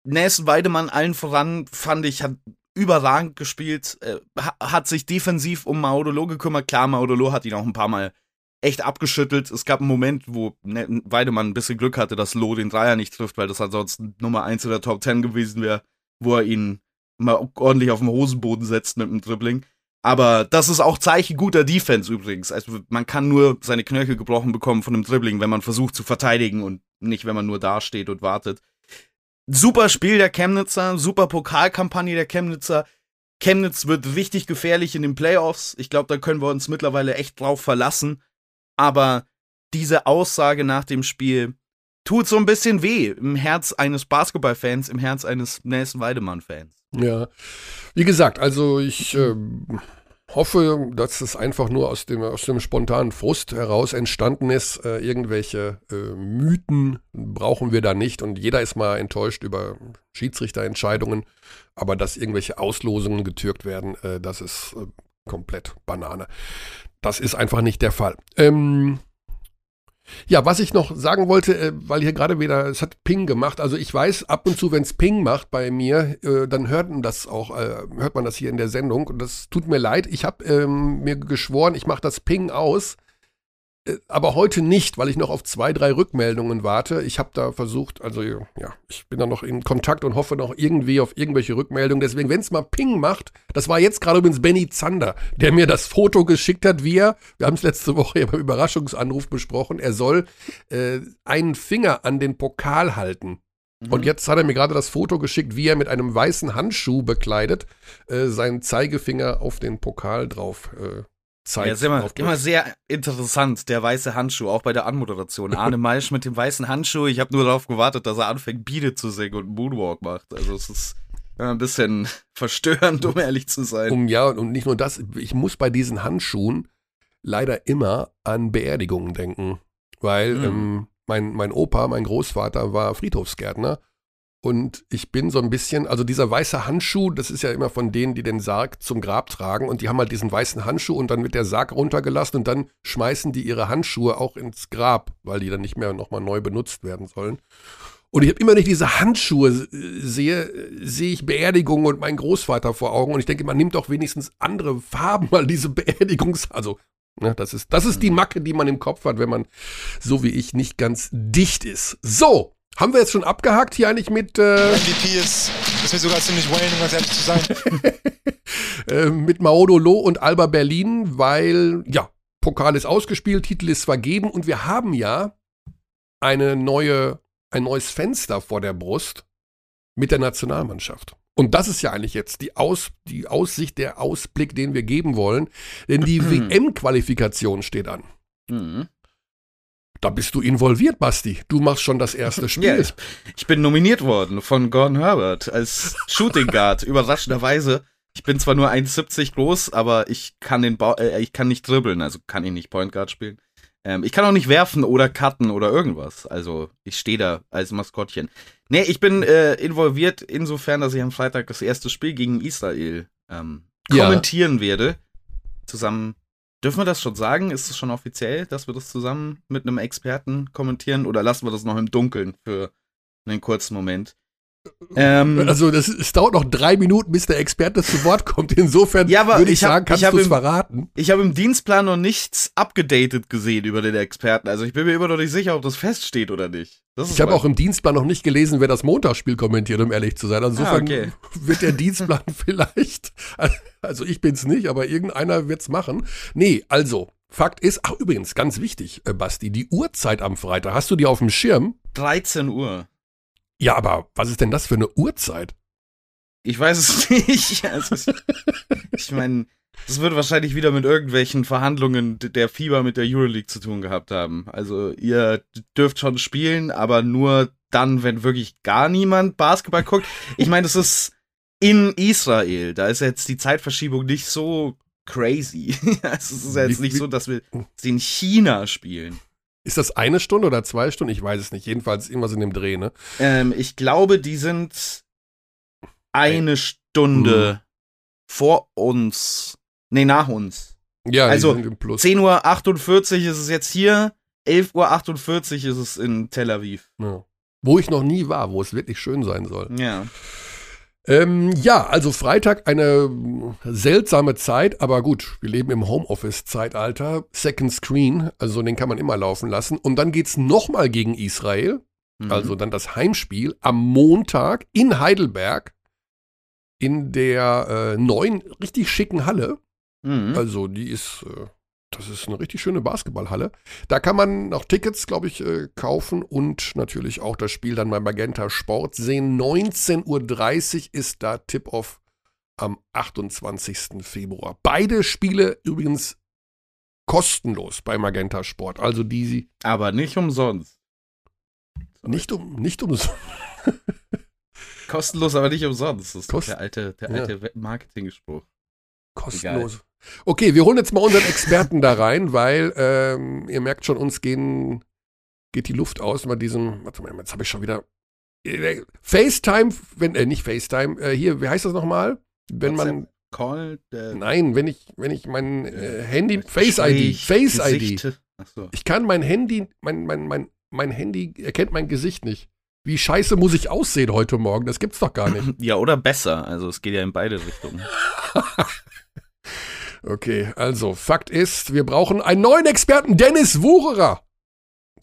Nelson Weidemann allen voran, fand ich, hat überragend gespielt, äh, ha- hat sich defensiv um Maudolo gekümmert. Klar, Maudolo hat ihn auch ein paar Mal echt abgeschüttelt. Es gab einen Moment, wo Ne- Weidemann ein bisschen Glück hatte, dass Loh den Dreier nicht trifft, weil das ansonsten Nummer 1 in der Top 10 gewesen wäre, wo er ihn mal ordentlich auf den Hosenboden setzt mit dem Dribbling. Aber das ist auch Zeichen guter Defense übrigens. Also man kann nur seine Knöchel gebrochen bekommen von einem Dribbling, wenn man versucht zu verteidigen und nicht, wenn man nur dasteht und wartet. Super Spiel der Chemnitzer, super Pokalkampagne der Chemnitzer. Chemnitz wird richtig gefährlich in den Playoffs. Ich glaube, da können wir uns mittlerweile echt drauf verlassen. Aber diese Aussage nach dem Spiel tut so ein bisschen weh im Herz eines Basketballfans, im Herz eines Nelson Weidemann-Fans. Ja, wie gesagt, also ich äh, hoffe, dass es einfach nur aus dem, aus dem spontanen Frust heraus entstanden ist. Äh, irgendwelche äh, Mythen brauchen wir da nicht und jeder ist mal enttäuscht über Schiedsrichterentscheidungen, aber dass irgendwelche Auslosungen getürkt werden, äh, das ist äh, komplett Banane. Das ist einfach nicht der Fall. Ähm, ja, was ich noch sagen wollte, äh, weil hier gerade wieder, es hat Ping gemacht. Also ich weiß, ab und zu, wenn es Ping macht bei mir, äh, dann hört man das auch, äh, hört man das hier in der Sendung. Und das tut mir leid. Ich habe ähm, mir geschworen, ich mache das Ping aus. Äh, aber heute nicht, weil ich noch auf zwei, drei Rückmeldungen warte. Ich habe da versucht, also ja, ich bin da noch in Kontakt und hoffe noch irgendwie auf irgendwelche Rückmeldungen. Deswegen, wenn es mal Ping macht, das war jetzt gerade übrigens Benny Zander, der mir das Foto geschickt hat, wie er, wir haben es letzte Woche ja beim Überraschungsanruf besprochen, er soll äh, einen Finger an den Pokal halten. Mhm. Und jetzt hat er mir gerade das Foto geschickt, wie er mit einem weißen Handschuh bekleidet äh, seinen Zeigefinger auf den Pokal drauf äh, Zeit. Ja, ist immer, immer sehr interessant, der weiße Handschuh, auch bei der Anmoderation. Arne Maisch mit dem weißen Handschuh. Ich habe nur darauf gewartet, dass er anfängt, Biene zu singen und Moonwalk macht. Also es ist ein bisschen verstörend, um ehrlich zu sein. Um, ja, und nicht nur das, ich muss bei diesen Handschuhen leider immer an Beerdigungen denken. Weil mhm. ähm, mein, mein Opa, mein Großvater war Friedhofsgärtner und ich bin so ein bisschen, also dieser weiße Handschuh, das ist ja immer von denen, die den Sarg zum Grab tragen und die haben halt diesen weißen Handschuh und dann wird der Sarg runtergelassen und dann schmeißen die ihre Handschuhe auch ins Grab, weil die dann nicht mehr nochmal neu benutzt werden sollen. Und ich habe immer nicht diese Handschuhe sehe, sehe ich Beerdigungen und meinen Großvater vor Augen und ich denke, man nimmt doch wenigstens andere Farben, weil diese Beerdigungs, also Ne, das, ist, das ist die mhm. Macke, die man im Kopf hat, wenn man so wie ich nicht ganz dicht ist. So, haben wir jetzt schon abgehakt hier eigentlich mit. Äh, MVP ist, ist mir sogar ziemlich Wayne, um ganz ehrlich zu sein. äh, mit Maodo Loh und Alba Berlin, weil, ja, Pokal ist ausgespielt, Titel ist vergeben und wir haben ja eine neue, ein neues Fenster vor der Brust mit der Nationalmannschaft. Und das ist ja eigentlich jetzt die, Aus, die Aussicht, der Ausblick, den wir geben wollen. Denn die WM-Qualifikation steht an. Mhm. Da bist du involviert, Basti. Du machst schon das erste Spiel. Ja, ich, ich bin nominiert worden von Gordon Herbert als Shooting Guard. Überraschenderweise. Ich bin zwar nur 1,70 groß, aber ich kann den ba äh, ich kann nicht dribbeln, also kann ich nicht Point Guard spielen. Ähm, ich kann auch nicht werfen oder cutten oder irgendwas. Also ich stehe da als Maskottchen. Nee, ich bin äh, involviert insofern, dass ich am Freitag das erste Spiel gegen Israel ähm, kommentieren ja. werde. Zusammen Dürfen wir das schon sagen? Ist es schon offiziell, dass wir das zusammen mit einem Experten kommentieren oder lassen wir das noch im Dunkeln für einen kurzen Moment? Ähm, also das, es dauert noch drei Minuten, bis der Experte zu Wort kommt. Insofern ja, würde ich, ich hab, sagen, kannst du es verraten. Ich habe im Dienstplan noch nichts abgedatet gesehen über den Experten. Also ich bin mir immer noch nicht sicher, ob das feststeht oder nicht. ich habe auch im Dienstplan noch nicht gelesen, wer das Montagsspiel kommentiert, um ehrlich zu sein. Also insofern ah, okay. wird der Dienstplan vielleicht, also ich bin es nicht, aber irgendeiner wird es machen. Nee, also Fakt ist, ach übrigens, ganz wichtig, äh, Basti, die Uhrzeit am Freitag, hast du die auf dem Schirm? 13 Uhr. Ja, aber was ist denn das für eine Uhrzeit? Ich weiß es nicht. Also, ich meine, das wird wahrscheinlich wieder mit irgendwelchen Verhandlungen der Fieber mit der Euroleague zu tun gehabt haben. Also ihr dürft schon spielen, aber nur dann, wenn wirklich gar niemand Basketball guckt. Ich meine, das ist in Israel. Da ist jetzt die Zeitverschiebung nicht so crazy. es ist jetzt nicht so, dass wir sie in China spielen. Ist das eine Stunde oder zwei Stunden? Ich weiß es nicht. Jedenfalls irgendwas in dem Dreh, ne? Ähm, ich glaube, die sind eine Ein. Stunde hm. vor uns. Nee, nach uns. Ja, also 10.48 Uhr ist es jetzt hier, 11.48 Uhr ist es in Tel Aviv. Ja. Wo ich noch nie war, wo es wirklich schön sein soll. Ja. Ähm, ja, also Freitag eine seltsame Zeit, aber gut, wir leben im Homeoffice-Zeitalter. Second Screen, also den kann man immer laufen lassen. Und dann geht's nochmal gegen Israel, mhm. also dann das Heimspiel am Montag in Heidelberg in der äh, neuen, richtig schicken Halle. Mhm. Also die ist, äh, das ist eine richtig schöne Basketballhalle. Da kann man noch Tickets, glaube ich, äh, kaufen und natürlich auch das Spiel dann bei Magenta Sport sehen. 19.30 Uhr ist da Tip-Off am 28. Februar. Beide Spiele übrigens kostenlos bei Magenta Sport. Also die sie Aber nicht umsonst. nicht um nicht um Kostenlos, aber nicht umsonst. Das ist Kost- der alte, der Ja. alte Marketing-Spruch. kostenlos. Okay, wir holen jetzt mal unseren Experten da rein, weil ähm, ihr merkt schon, uns gehen, geht die Luft aus bei diesem. Warte mal, jetzt habe ich schon wieder. äh, FaceTime, wenn, äh, nicht FaceTime, äh, hier, wie heißt das nochmal? Wenn man, Call, der nein, wenn ich, wenn ich mein äh, Handy, Face ID, Face ID. Gesichte. Achso. Ich kann mein Handy, mein, mein, mein, mein Handy erkennt mein Gesicht nicht. Wie scheiße muss ich aussehen heute Morgen? Das gibt's doch gar nicht. Ja, oder besser. Also es geht ja in beide Richtungen. Okay, also Fakt ist, wir brauchen einen neuen Experten, Dennis Wucherer.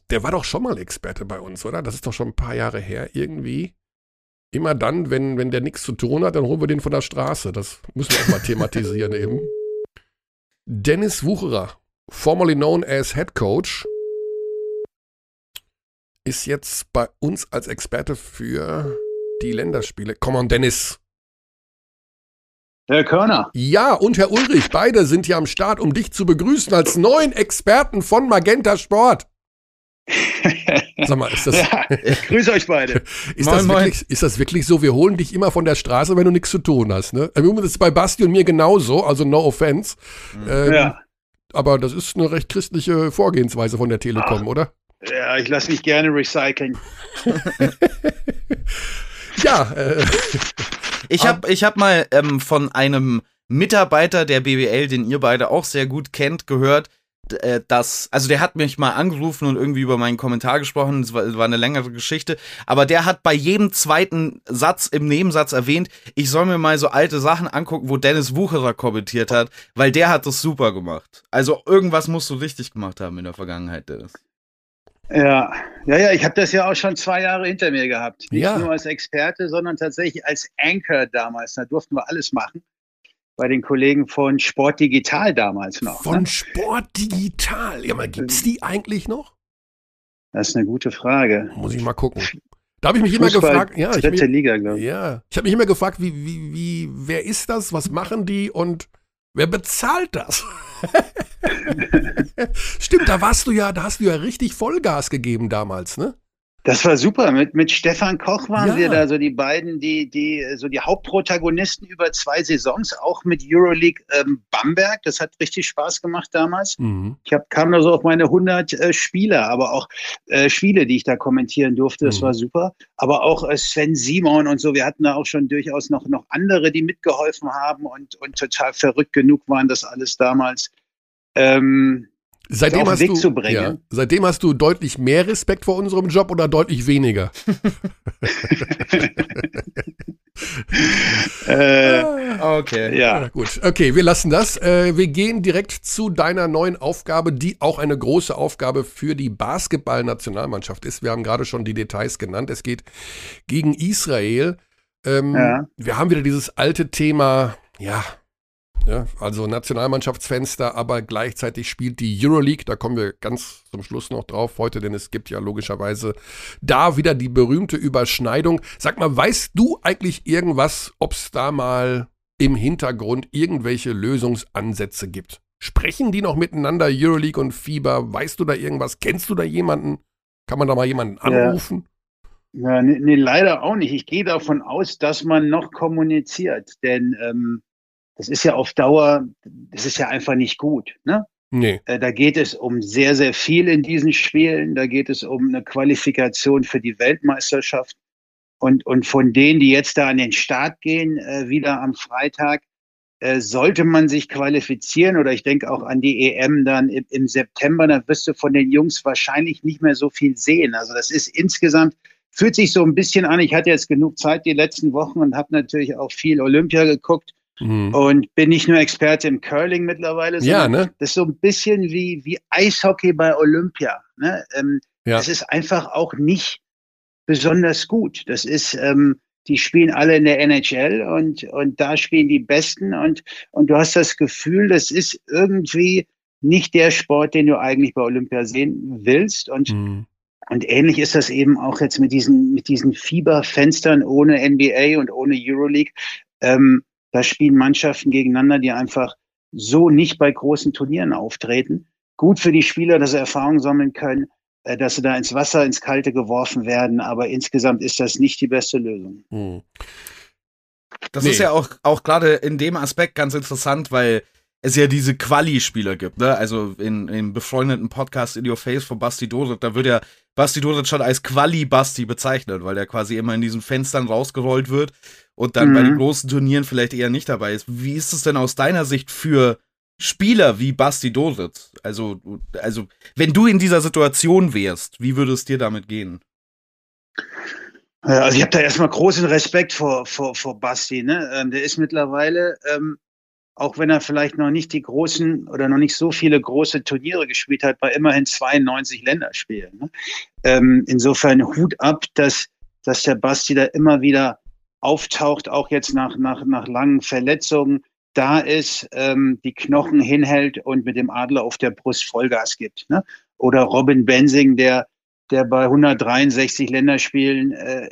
Der war doch schon mal Experte bei uns, oder? Das ist doch schon ein paar Jahre her irgendwie. Immer dann, wenn, wenn der nichts zu tun hat, dann holen wir den von der Straße. Das müssen wir auch mal thematisieren eben. Dennis Wucherer, formerly known as Head Coach, ist jetzt bei uns als Experte für die Länderspiele. Komm on, Dennis. Herr Körner, Ja, und Herr Ulrich, beide sind hier am Start, um dich zu begrüßen als neuen Experten von Magenta Sport. Sag mal, ist das, ja, grüße euch beide. ist, Moin, das moin. wirklich, ist das wirklich so? Wir holen dich immer von der Straße, wenn du nichts zu tun hast, ne? Im Übrigen ist bei Basti und mir genauso, also no offense. Ähm, Ja, Aber das ist eine recht christliche Vorgehensweise von der Telekom, oder? ja ich lasse mich gerne recyceln. Ja, äh, Ich habe ich hab mal ähm, von einem Mitarbeiter der BWL, den ihr beide auch sehr gut kennt, gehört, äh, dass, also der hat mich mal angerufen und irgendwie über meinen Kommentar gesprochen, es war, war eine längere Geschichte, aber der hat bei jedem zweiten Satz im Nebensatz erwähnt, ich soll mir mal so alte Sachen angucken, wo Dennis Wucherer kommentiert hat, weil der hat das super gemacht. Also irgendwas musst du richtig gemacht haben in der Vergangenheit, Dennis. Ja, ja, ja, ich habe das ja auch schon zwei Jahre hinter mir gehabt. Nicht Ja. nur als Experte, sondern tatsächlich als Anchor damals. Da durften wir alles machen. Bei den Kollegen von Sport Digital damals noch. von ne? Sport Digital. Ja, mal, gibt's die eigentlich noch? Das ist eine gute Frage. Muss ich mal gucken. Da habe ich mich immer Fußball, gefragt, ja, ich, dritte Liga, glaube ich. Ja, ich habe mich immer gefragt, wie, wie, wie, wer ist das, was machen die und wer bezahlt das? Stimmt, da warst du ja, da hast du ja richtig Vollgas gegeben damals, ne? Das war super. Mit, mit Stefan Koch waren Ja. wir da so die beiden, die, die, so die Hauptprotagonisten über zwei Saisons, auch mit Euroleague ähm, Bamberg. Das hat richtig Spaß gemacht damals. Mhm. Ich hab, kam da so auf meine 100 äh, Spiele, aber auch äh, Spiele, die ich da kommentieren durfte. Das Mhm. war super. Aber auch äh, Sven Simon und so. Wir hatten da auch schon durchaus noch, noch andere, die mitgeholfen haben und, und total verrückt genug waren, das alles damals. Ähm, Seitdem hast du, zu bringen. Ja, seitdem hast du deutlich mehr Respekt vor unserem Job oder deutlich weniger? äh, Okay. Ja, ja. gut. Okay, wir lassen das. Äh, wir gehen direkt zu deiner neuen Aufgabe, die auch eine große Aufgabe für die Basketball-Nationalmannschaft ist. Wir haben gerade schon die Details genannt. Es geht gegen Israel. Ähm, Ja. Wir haben wieder dieses alte Thema, ja, ja, also Nationalmannschaftsfenster, aber gleichzeitig spielt die Euroleague, da kommen wir ganz zum Schluss noch drauf heute, denn es gibt ja logischerweise da wieder die berühmte Überschneidung. Sag mal, weißt du eigentlich irgendwas, ob es da mal im Hintergrund irgendwelche Lösungsansätze gibt? Sprechen die noch miteinander, Euroleague und FIBA? Weißt du da irgendwas? Kennst du da jemanden? Kann man da mal jemanden Ja. anrufen? Ja, nee, nee, leider auch nicht. Ich gehe davon aus, dass man noch kommuniziert, denn ähm, das ist ja auf Dauer, das ist ja einfach nicht gut. Ne? Nee. Äh, da geht es um sehr, sehr viel in diesen Spielen. Da geht es um eine Qualifikation für die Weltmeisterschaft. Und, und von denen, die jetzt da an den Start gehen, äh, wieder am Freitag, äh, sollte man sich qualifizieren oder ich denke auch an die EM dann im, im September, dann wirst du von den Jungs wahrscheinlich nicht mehr so viel sehen. Also das ist insgesamt, fühlt sich so ein bisschen an. Ich hatte jetzt genug Zeit die letzten Wochen und habe natürlich auch viel Olympia geguckt Mhm. und bin nicht nur Experte im Curling mittlerweile, Ja, sondern ne? das ist so ein bisschen wie, wie Eishockey bei Olympia. Ne? Ähm, Ja. Das ist einfach auch nicht besonders gut. Das ist, ähm, die spielen alle in der NHL und, und da spielen die Besten und, und du hast das Gefühl, das ist irgendwie nicht der Sport, den du eigentlich bei Olympia sehen willst und, mhm. und ähnlich ist das eben auch jetzt mit diesen, mit diesen Fieberfenstern ohne NBA und ohne Euroleague. Ähm, da spielen Mannschaften gegeneinander, die einfach so nicht bei großen Turnieren auftreten. Gut für die Spieler, dass sie Erfahrung sammeln können, äh, dass sie da ins Wasser, ins Kalte geworfen werden. Aber insgesamt ist das nicht die beste Lösung. Hm. Das nee. ist ja auch, auch gerade in dem Aspekt ganz interessant, weil es ja diese Quali-Spieler gibt, ne? Also in, im befreundeten Podcast In Your Face von Basti Dorit, da wird ja Basti Dorit schon als Quali-Basti bezeichnet, weil der quasi immer in diesen Fenstern rausgerollt wird und dann mhm. bei den großen Turnieren vielleicht eher nicht dabei ist. Wie ist es denn aus deiner Sicht für Spieler wie Basti Doritz. Also, also, wenn du in dieser Situation wärst, wie würde es dir damit gehen? Also ich habe da erstmal großen Respekt vor, vor, vor Basti. Ne? Ähm, der ist mittlerweile, ähm, auch wenn er vielleicht noch nicht die großen oder noch nicht so viele große Turniere gespielt hat, bei immerhin 92 Länderspielen. Ne? Ähm, insofern Hut ab, dass, dass der Basti da immer wieder auftaucht, auch jetzt nach, nach, nach langen Verletzungen da ist, ähm, die Knochen hinhält und mit dem Adler auf der Brust Vollgas gibt. Ne? Oder Robin Bensing, der, der bei 163 Länderspielen äh,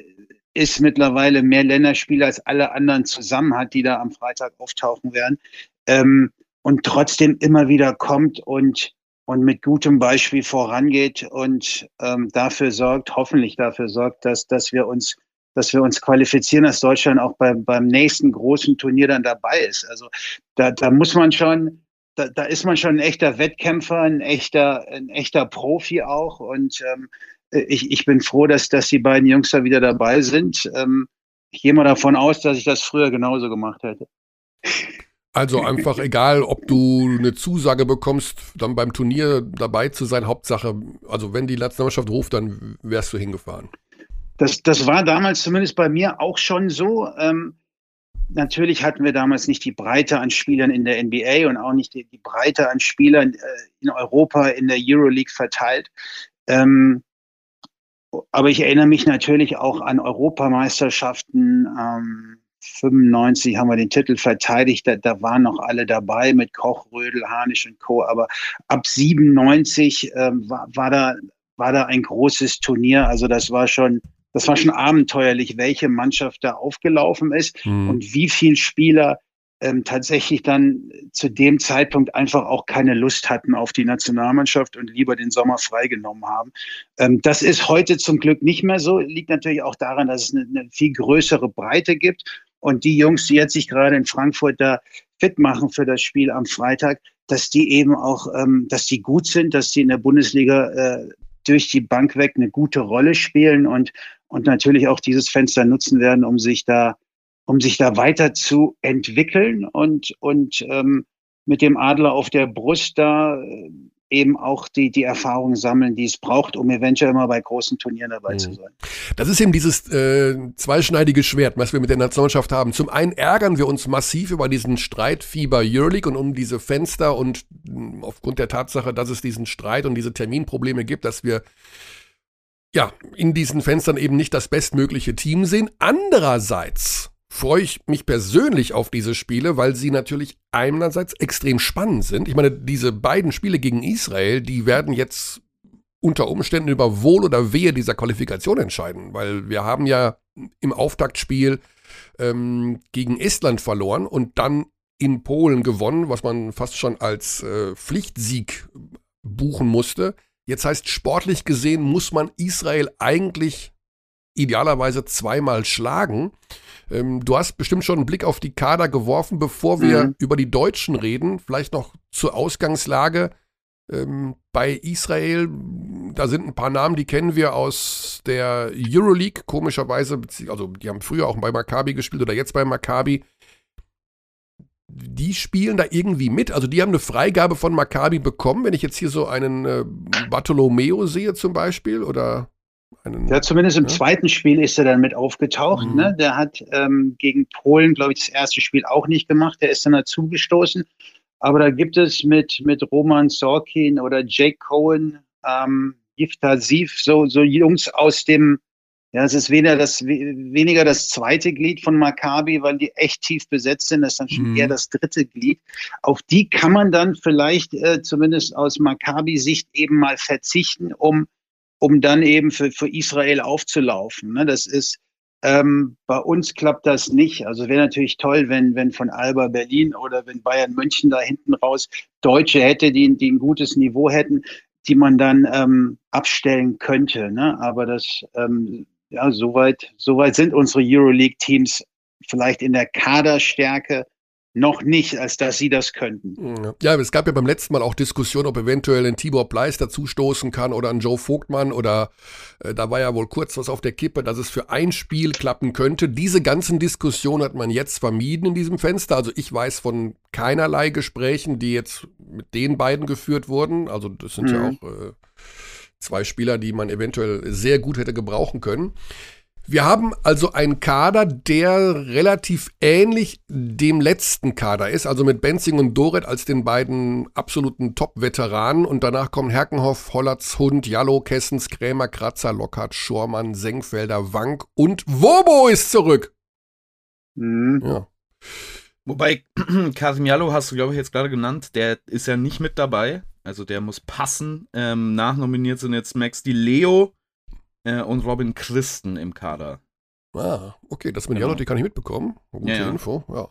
ist mittlerweile mehr Länderspiele als alle anderen zusammen hat, die da am Freitag auftauchen werden. Ähm, und trotzdem immer wieder kommt und, und mit gutem Beispiel vorangeht und ähm, dafür sorgt, hoffentlich dafür sorgt, dass, dass wir uns dass wir uns qualifizieren, dass Deutschland auch beim, beim nächsten großen Turnier dann dabei ist. Also da, da muss man schon, da, da ist man schon ein echter Wettkämpfer, ein echter, ein echter Profi auch. Und ähm, ich, ich bin froh, dass, dass die beiden Jungs da wieder dabei sind. Ähm, ich gehe mal davon aus, dass ich das früher genauso gemacht hätte. Also einfach egal, ob du eine Zusage bekommst, dann beim Turnier dabei zu sein, Hauptsache, also wenn die Nationalmannschaft ruft, dann wärst du hingefahren. Das, das war damals zumindest bei mir auch schon so. Ähm, natürlich hatten wir damals nicht die Breite an Spielern in der NBA und auch nicht die, die Breite an Spielern äh, in Europa, in der Euroleague verteilt. Ähm, aber ich erinnere mich natürlich auch an Europameisterschaften. Ähm, 95 haben wir den Titel verteidigt, da, da waren noch alle dabei mit Koch, Rödel, Hanisch und Co. Aber ab 97 ähm, war, war, da, war da ein großes Turnier. Also das war schon das war schon abenteuerlich, welche Mannschaft da aufgelaufen ist mhm. und wie viele Spieler ähm, tatsächlich dann zu dem Zeitpunkt einfach auch keine Lust hatten auf die Nationalmannschaft und lieber den Sommer freigenommen haben. Ähm, das ist heute zum Glück nicht mehr so. Liegt natürlich auch daran, dass es eine, eine viel größere Breite gibt. Und die Jungs, die jetzt sich gerade in Frankfurt da fit machen für das Spiel am Freitag, dass die eben auch, ähm, dass die gut sind, dass die in der Bundesliga äh, durch die Bank weg eine gute Rolle spielen und und natürlich auch dieses Fenster nutzen werden, um sich da, um sich da weiter zu entwickeln und, und ähm, mit dem Adler auf der Brust da äh, eben auch die, die Erfahrung sammeln, die es braucht, um eventuell mal bei großen Turnieren dabei mhm. zu sein. Das ist eben dieses äh, zweischneidige Schwert, was wir mit der Nationalmannschaft haben. Zum einen ärgern wir uns massiv über diesen Streitfieber Euroleague und um diese Fenster und mh, aufgrund der Tatsache, dass es diesen Streit und diese Terminprobleme gibt, dass wir ja, in diesen Fenstern eben nicht das bestmögliche Team sehen. Andererseits freue ich mich persönlich auf diese Spiele, weil sie natürlich einerseits extrem spannend sind. Ich meine, diese beiden Spiele gegen Israel, die werden jetzt unter Umständen über Wohl oder Wehe dieser Qualifikation entscheiden, weil wir haben ja im Auftaktspiel ähm, gegen Estland verloren und dann in Polen gewonnen, was man fast schon als äh, Pflichtsieg buchen musste. Jetzt heißt sportlich gesehen muss man Israel eigentlich idealerweise zweimal schlagen. Ähm, du hast bestimmt schon einen Blick auf die Kader geworfen, bevor wir mhm. über die Deutschen reden. Vielleicht noch zur Ausgangslage. Ähm, bei Israel, da sind ein paar Namen, die kennen wir aus der Euroleague, komischerweise, also die haben früher auch bei Maccabi gespielt oder jetzt bei Maccabi die spielen da irgendwie mit. Also die haben eine Freigabe von Maccabi bekommen, wenn ich jetzt hier so einen äh, Bartolomeo sehe zum Beispiel oder einen, ja, zumindest im ja? zweiten Spiel ist er dann mit aufgetaucht. Mhm. Ne? Der hat ähm, gegen Polen, glaube ich, das erste Spiel auch nicht gemacht. Der ist dann dazugestoßen. Aber da gibt es mit, mit Roman Sorkin oder Jake Cohen, ähm, Sief, so, so Jungs aus dem, Ja, es ist weniger das, weniger das zweite Glied von Maccabi, weil die echt tief besetzt sind. Das ist dann schon mhm. eher das dritte Glied. Auf die kann man dann vielleicht äh, zumindest aus Maccabi-Sicht eben mal verzichten, um, um dann eben für, für Israel aufzulaufen. Ne? Das ist, ähm, bei uns klappt das nicht. Also wäre natürlich toll, wenn, wenn von Alba Berlin oder wenn Bayern München da hinten raus Deutsche hätte, die, die ein gutes Niveau hätten, die man dann ähm, abstellen könnte. Ne? Aber das ähm, ja, soweit, soweit sind unsere Euroleague-Teams vielleicht in der Kaderstärke noch nicht, als dass sie das könnten. Ja, es gab ja beim letzten Mal auch Diskussionen, ob eventuell ein Tibor Pleiss dazustoßen kann oder ein Joe Vogtmann oder äh, da war ja wohl kurz was auf der Kippe, dass es für ein Spiel klappen könnte. Diese ganzen Diskussionen hat man jetzt vermieden in diesem Fenster. Also ich weiß von keinerlei Gesprächen, die jetzt mit den beiden geführt wurden. Also das sind mhm. ja auch äh, Zwei Spieler, die man eventuell sehr gut hätte gebrauchen können. Wir haben also einen Kader, der relativ ähnlich dem letzten Kader ist, also mit Benzing und Doret als den beiden absoluten Top-Veteranen und danach kommen Herkenhoff, Hollatz, Hund, Jallo, Kessens, Krämer, Kratzer, Lockhart, Schormann, Senkfelder, Wank und Wobo ist zurück. Mhm. Ja. Wobei, Kasim Jallo hast du, glaube ich, jetzt gerade genannt, der ist ja nicht mit dabei. Also der muss passen. Ähm, nachnominiert sind jetzt Max Di Leo äh, und Robin Christen im Kader. Ah, okay, das mit genau. Die kann ich mitbekommen. Gute ja, Info, ja.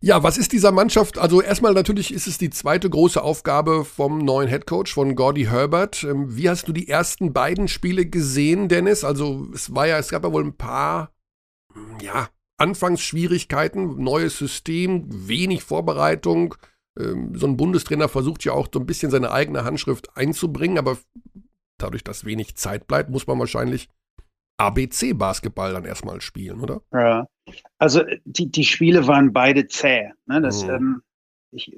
Ja, was ist dieser Mannschaft? Also erstmal natürlich ist es die zweite große Aufgabe vom neuen Headcoach, von Gordy Herbert. Ähm, wie hast du die ersten beiden Spiele gesehen, Dennis? Also es war ja, es gab ja wohl ein paar, hm, ja, Anfangsschwierigkeiten, neues System, wenig Vorbereitung. Ähm, so ein Bundestrainer versucht ja auch so ein bisschen seine eigene Handschrift einzubringen, aber dadurch, dass wenig Zeit bleibt, muss man wahrscheinlich ABC-Basketball dann erstmal spielen, oder? Ja, also die, die Spiele waren beide zäh. Ne? Das, mhm. ähm, ich,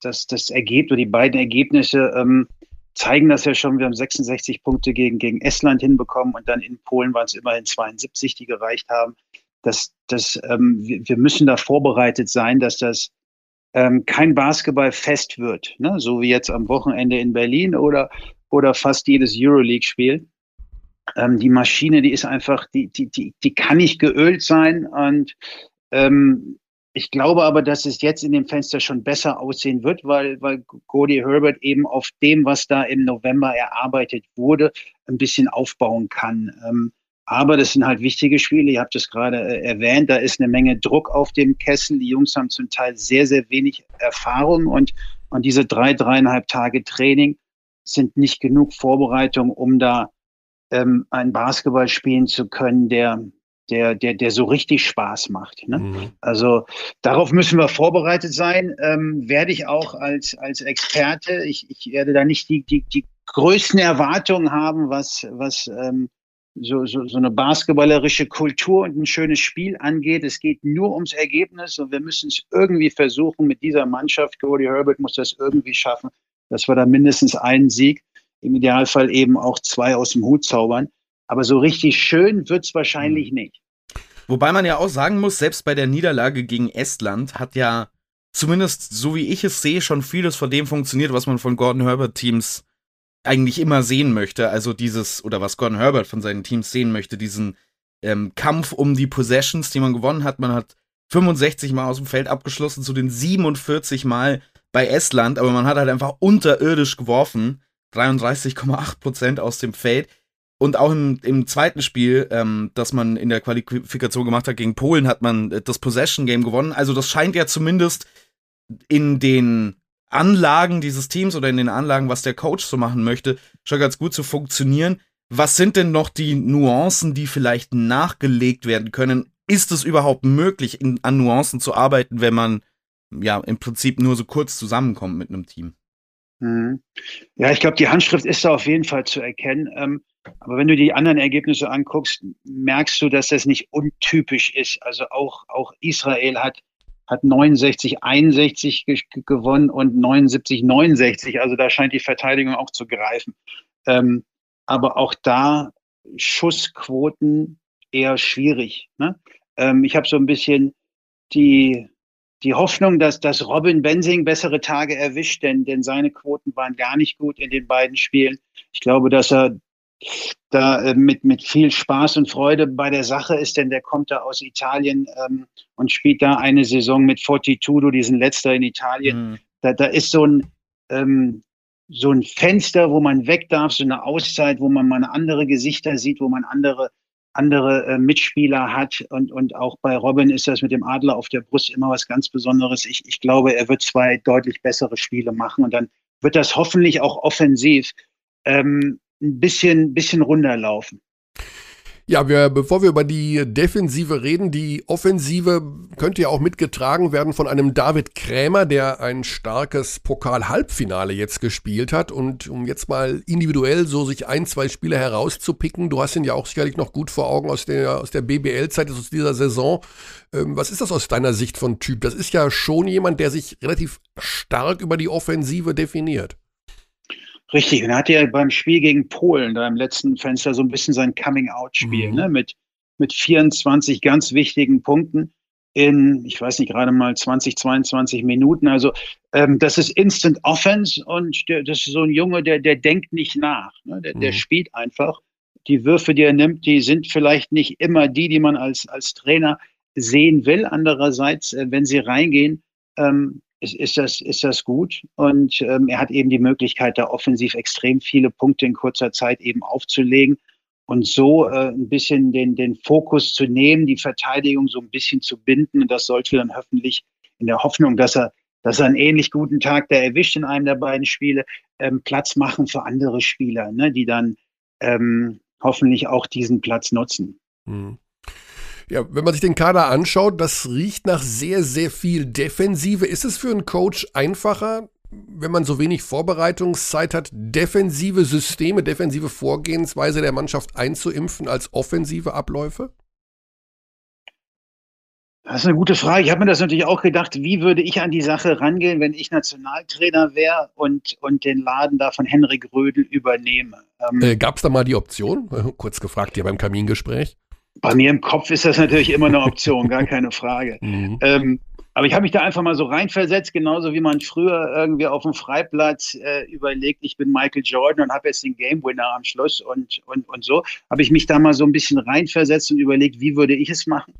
das, das Ergebnis, oder die beiden Ergebnisse ähm, zeigen das ja schon. Wir haben 66 Punkte gegen, gegen Estland hinbekommen und dann in Polen waren es immerhin 72, die gereicht haben. Das, das, ähm, wir, wir müssen da vorbereitet sein, dass das ähm, kein Basketball fest wird, ne? so wie jetzt am Wochenende in Berlin oder, oder fast jedes Euroleague-Spiel. Ähm, die Maschine, die ist einfach, die, die, die, die kann nicht geölt sein und ähm, ich glaube aber, dass es jetzt in dem Fenster schon besser aussehen wird, weil, weil Cody Herbert eben auf dem, was da im November erarbeitet wurde, ein bisschen aufbauen kann. Ähm, aber das sind halt wichtige Spiele. Ihr habt es gerade äh, erwähnt. Da ist eine Menge Druck auf dem Kessel. Die Jungs haben zum Teil sehr, sehr wenig Erfahrung und, und diese drei, dreieinhalb Tage Training sind nicht genug Vorbereitung, um da ähm, einen Basketball spielen zu können, der, der, der, der so richtig Spaß macht. Ne? Mhm. Also darauf müssen wir vorbereitet sein. Ähm, werde ich auch als, als Experte. Ich, ich werde da nicht die, die, die größten Erwartungen haben, was, was ähm, so, so, so eine basketballerische Kultur und ein schönes Spiel angeht. Es geht nur ums Ergebnis und wir müssen es irgendwie versuchen mit dieser Mannschaft. Cody Herbert muss das irgendwie schaffen, dass wir da mindestens einen Sieg, im Idealfall eben auch zwei aus dem Hut zaubern. Aber so richtig schön wird es wahrscheinlich mhm. nicht. Wobei man ja auch sagen muss, selbst bei der Niederlage gegen Estland hat ja zumindest so wie ich es sehe, schon vieles von dem funktioniert, was man von Gordon Herbert Teams eigentlich immer sehen möchte. Also dieses, oder was Gordon Herbert von seinen Teams sehen möchte, diesen ähm, Kampf um die Possessions, die man gewonnen hat. Man hat 65 Mal aus dem Feld abgeschlossen zu den 47 Mal bei Estland, aber man hat halt einfach unterirdisch geworfen. 33,8 Prozent aus dem Feld. Und auch im, im zweiten Spiel, ähm, das man in der Qualifikation gemacht hat gegen Polen, hat man äh, das Possession Game gewonnen. Also das scheint ja zumindest in den Anlagen dieses Teams oder in den Anlagen, was der Coach so machen möchte, schon ganz gut zu funktionieren. Was sind denn noch die Nuancen, die vielleicht nachgelegt werden können? Ist es überhaupt möglich, in, an Nuancen zu arbeiten, wenn man ja im Prinzip nur so kurz zusammenkommt mit einem Team? Mhm. Ja, ich glaube, die Handschrift ist da auf jeden Fall zu erkennen. Ähm, aber wenn du die anderen Ergebnisse anguckst, merkst du, dass das nicht untypisch ist. Also auch, auch Israel hat hat 69, 61 gewonnen und 79, 69. Also da scheint die Verteidigung auch zu greifen. Ähm, aber auch da Schussquoten eher schwierig. Ne? Ähm, ich habe so ein bisschen die, die Hoffnung, dass, dass Robin Bensing bessere Tage erwischt, denn, denn seine Quoten waren gar nicht gut in den beiden Spielen. Ich glaube, dass er da äh, mit, mit viel Spaß und Freude bei der Sache ist, denn der kommt da aus Italien ähm, und spielt da eine Saison mit Fortitudo, diesen letzter in Italien. Mhm. Da, da ist so ein, ähm, so ein Fenster, wo man weg darf, so eine Auszeit, wo man mal andere Gesichter sieht, wo man andere andere äh, Mitspieler hat. Und, und auch bei Robin ist das mit dem Adler auf der Brust immer was ganz Besonderes. Ich, ich glaube, er wird zwei deutlich bessere Spiele machen und dann wird das hoffentlich auch offensiv ähm, ein bisschen, bisschen runterlaufen. Ja, wir, bevor wir über die Defensive reden, die Offensive könnte ja auch mitgetragen werden von einem David Krämer, der ein starkes Pokal-Halbfinale jetzt gespielt hat. Und um jetzt mal individuell so sich ein, zwei Spiele herauszupicken, du hast ihn ja auch sicherlich noch gut vor Augen aus der, aus der BBL-Zeit, aus dieser Saison. Ähm, was ist das aus deiner Sicht von Typ? Das ist ja schon jemand, der sich relativ stark über die Offensive definiert. Richtig, und er hatte ja beim Spiel gegen Polen da im letzten Fenster so ein bisschen sein Coming-out-Spiel, mhm. ne? mit, mit 24 ganz wichtigen Punkten in, ich weiß nicht, gerade mal 20, 22 Minuten. Also ähm, das ist Instant Offense und der, das ist so ein Junge, der, der denkt nicht nach. Ne? Der, mhm. der spielt einfach. Die Würfe, die er nimmt, die sind vielleicht nicht immer die, die man als, als Trainer sehen will. Andererseits, äh, wenn sie reingehen, ähm, ist, ist, das, ist das gut. Und ähm, er hat eben die Möglichkeit, da offensiv extrem viele Punkte in kurzer Zeit eben aufzulegen und so äh, ein bisschen den, den Fokus zu nehmen, die Verteidigung so ein bisschen zu binden. Und das sollte dann hoffentlich in der Hoffnung, dass er, dass er einen ähnlich guten Tag da erwischt in einem der beiden Spiele, ähm, Platz machen für andere Spieler, ne, die dann ähm, hoffentlich auch diesen Platz nutzen. Mhm. Ja, wenn man sich den Kader anschaut, das riecht nach sehr, sehr viel Defensive. Ist es für einen Coach einfacher, wenn man so wenig Vorbereitungszeit hat, defensive Systeme, defensive Vorgehensweise der Mannschaft einzuimpfen als offensive Abläufe? Das ist eine gute Frage. Ich habe mir das natürlich auch gedacht, wie würde ich an die Sache rangehen, wenn ich Nationaltrainer wäre und, und den Laden da von Henrik Rödel übernehme. Ähm, äh, Gab es da mal die Option? Kurz gefragt hier beim Kamingespräch. Bei mir im Kopf ist das natürlich immer eine Option, gar keine Frage. Mhm. Ähm, aber ich habe mich da einfach mal so reinversetzt, genauso wie man früher irgendwie auf dem Freiplatz äh, überlegt, ich bin Michael Jordan und habe jetzt den Game Winner am Schluss und, und, und so. Habe ich mich da mal so ein bisschen reinversetzt und überlegt, wie würde ich es machen?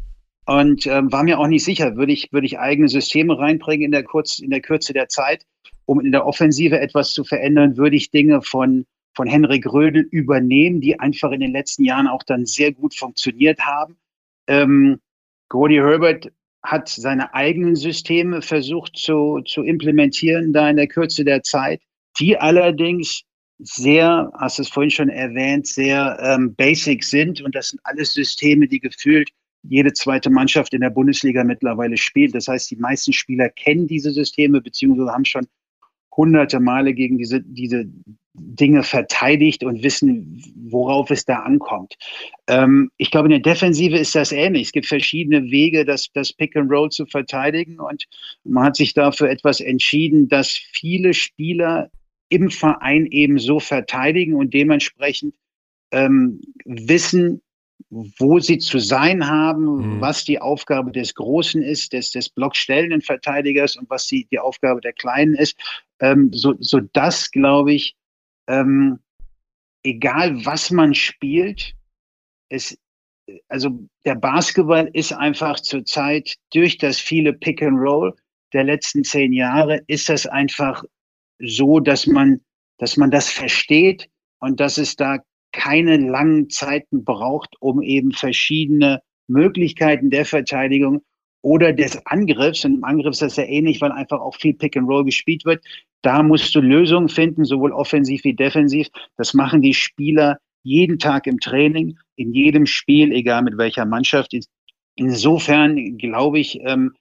Und ähm, war mir auch nicht sicher, würde ich, würde ich eigene Systeme reinbringen in der, Kurz, in der Kürze der Zeit, um in der Offensive etwas zu verändern, würde ich Dinge von von Henrik Rödel übernehmen, die einfach in den letzten Jahren auch dann sehr gut funktioniert haben. Ähm, Gordy Herbert hat seine eigenen Systeme versucht zu, zu implementieren da in der Kürze der Zeit, die allerdings sehr, hast du es vorhin schon erwähnt, sehr ähm, basic sind. Und das sind alles Systeme, die gefühlt jede zweite Mannschaft in der Bundesliga mittlerweile spielt. Das heißt, die meisten Spieler kennen diese Systeme beziehungsweise haben schon hunderte Male gegen diese, diese Dinge verteidigt und wissen, worauf es da ankommt. Ähm, ich glaube, in der Defensive ist das ähnlich. Es gibt verschiedene Wege, das, das Pick and Roll zu verteidigen und man hat sich dafür etwas entschieden, dass viele Spieler im Verein eben so verteidigen und dementsprechend ähm, wissen, wo sie zu sein haben, mhm. was die Aufgabe des Großen ist, des, des blockstellenden Verteidigers und was die, die Aufgabe der Kleinen ist, ähm, so, so das, glaube ich, ähm, egal was man spielt, es, also der Basketball ist einfach zurzeit durch das viele Pick and Roll der letzten zehn Jahre, ist das einfach so, dass man, dass man das versteht und dass es da keine langen Zeiten braucht, um eben verschiedene Möglichkeiten der Verteidigung oder des Angriffs, und im Angriff ist das ja ähnlich, weil einfach auch viel Pick and Roll gespielt wird, da musst du Lösungen finden, sowohl offensiv wie defensiv. Das machen die Spieler jeden Tag im Training, in jedem Spiel, egal mit welcher Mannschaft. Insofern glaube ich, ähm,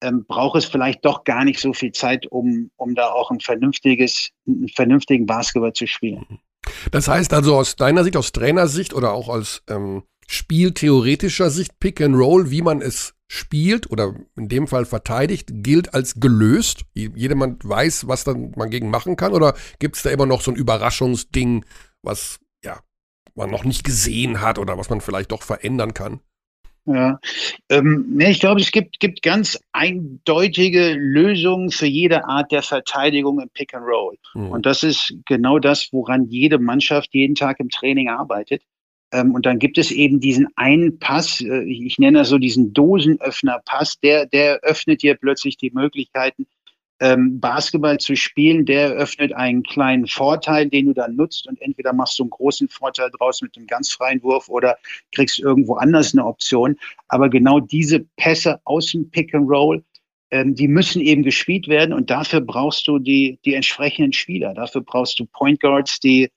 ähm, braucht es vielleicht doch gar nicht so viel Zeit, um, um da auch ein vernünftiges, einen vernünftigen Basketball zu spielen. Das heißt also aus deiner Sicht, aus Trainersicht oder auch aus ähm, spieltheoretischer Sicht Pick and Roll, wie man es spielt oder in dem Fall verteidigt, gilt als gelöst? Jedermann weiß, was dann man gegen machen kann? Oder gibt es da immer noch so ein Überraschungsding, was ja man noch nicht gesehen hat oder was man vielleicht doch verändern kann? Ja, ähm, nee, ich glaube, es gibt, gibt ganz eindeutige Lösungen für jede Art der Verteidigung im Pick and Roll. Mhm. Und das ist genau das, woran jede Mannschaft jeden Tag im Training arbeitet. Ähm, und dann gibt es eben diesen einen Pass, äh, ich, nenne das so diesen Dosenöffner-Pass, der, der öffnet dir plötzlich die Möglichkeiten, ähm, Basketball zu spielen, der eröffnet einen kleinen Vorteil, den du dann nutzt und entweder machst du einen großen Vorteil draus mit einem ganz freien Wurf oder kriegst irgendwo anders eine Option. Aber genau diese Pässe aus dem Pick and Roll, ähm, die müssen eben gespielt werden und dafür brauchst du die, die entsprechenden Spieler. Dafür brauchst du Point Guards, die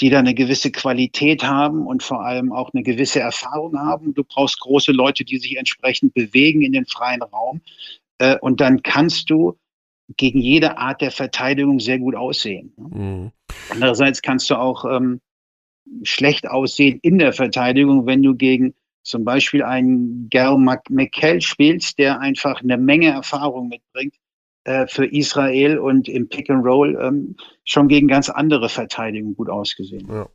die da eine gewisse Qualität haben und vor allem auch eine gewisse Erfahrung haben. Du brauchst große Leute, die sich entsprechend bewegen in den freien Raum. Äh, und dann kannst du gegen jede Art der Verteidigung sehr gut aussehen. Mhm. Andererseits kannst du auch ähm, schlecht aussehen in der Verteidigung, wenn du gegen zum Beispiel einen Gal McKell spielst, der einfach eine Menge Erfahrung mitbringt äh, für Israel und im Pick and Roll ähm, schon gegen ganz andere Verteidigungen gut ausgesehen. Ja.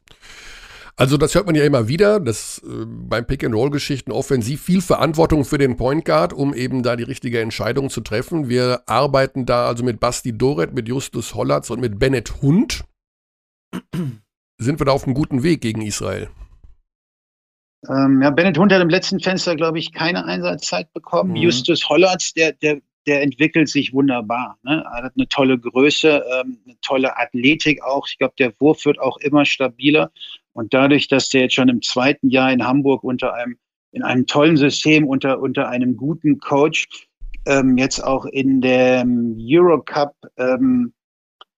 Also das hört man ja immer wieder, dass äh, beim Pick-and-Roll-Geschichten offensiv viel Verantwortung für den Point Guard, um eben da die richtige Entscheidung zu treffen. Wir arbeiten da also mit Basti Doret, mit Justus Hollatz und mit Bennett Hund. Sind wir da auf einem guten Weg gegen Israel? Ähm, ja, Bennett Hund hat im letzten Fenster, glaube ich, keine Einsatzzeit bekommen. Mhm. Justus Hollatz, der, der, der entwickelt sich wunderbar. Ne? Er hat eine tolle Größe, ähm, eine tolle Athletik auch. Ich glaube, der Wurf wird auch immer stabiler. Und dadurch, dass der jetzt schon im zweiten Jahr in Hamburg unter einem, in einem tollen System, unter, unter einem guten Coach, ähm, jetzt auch in dem Eurocup ähm,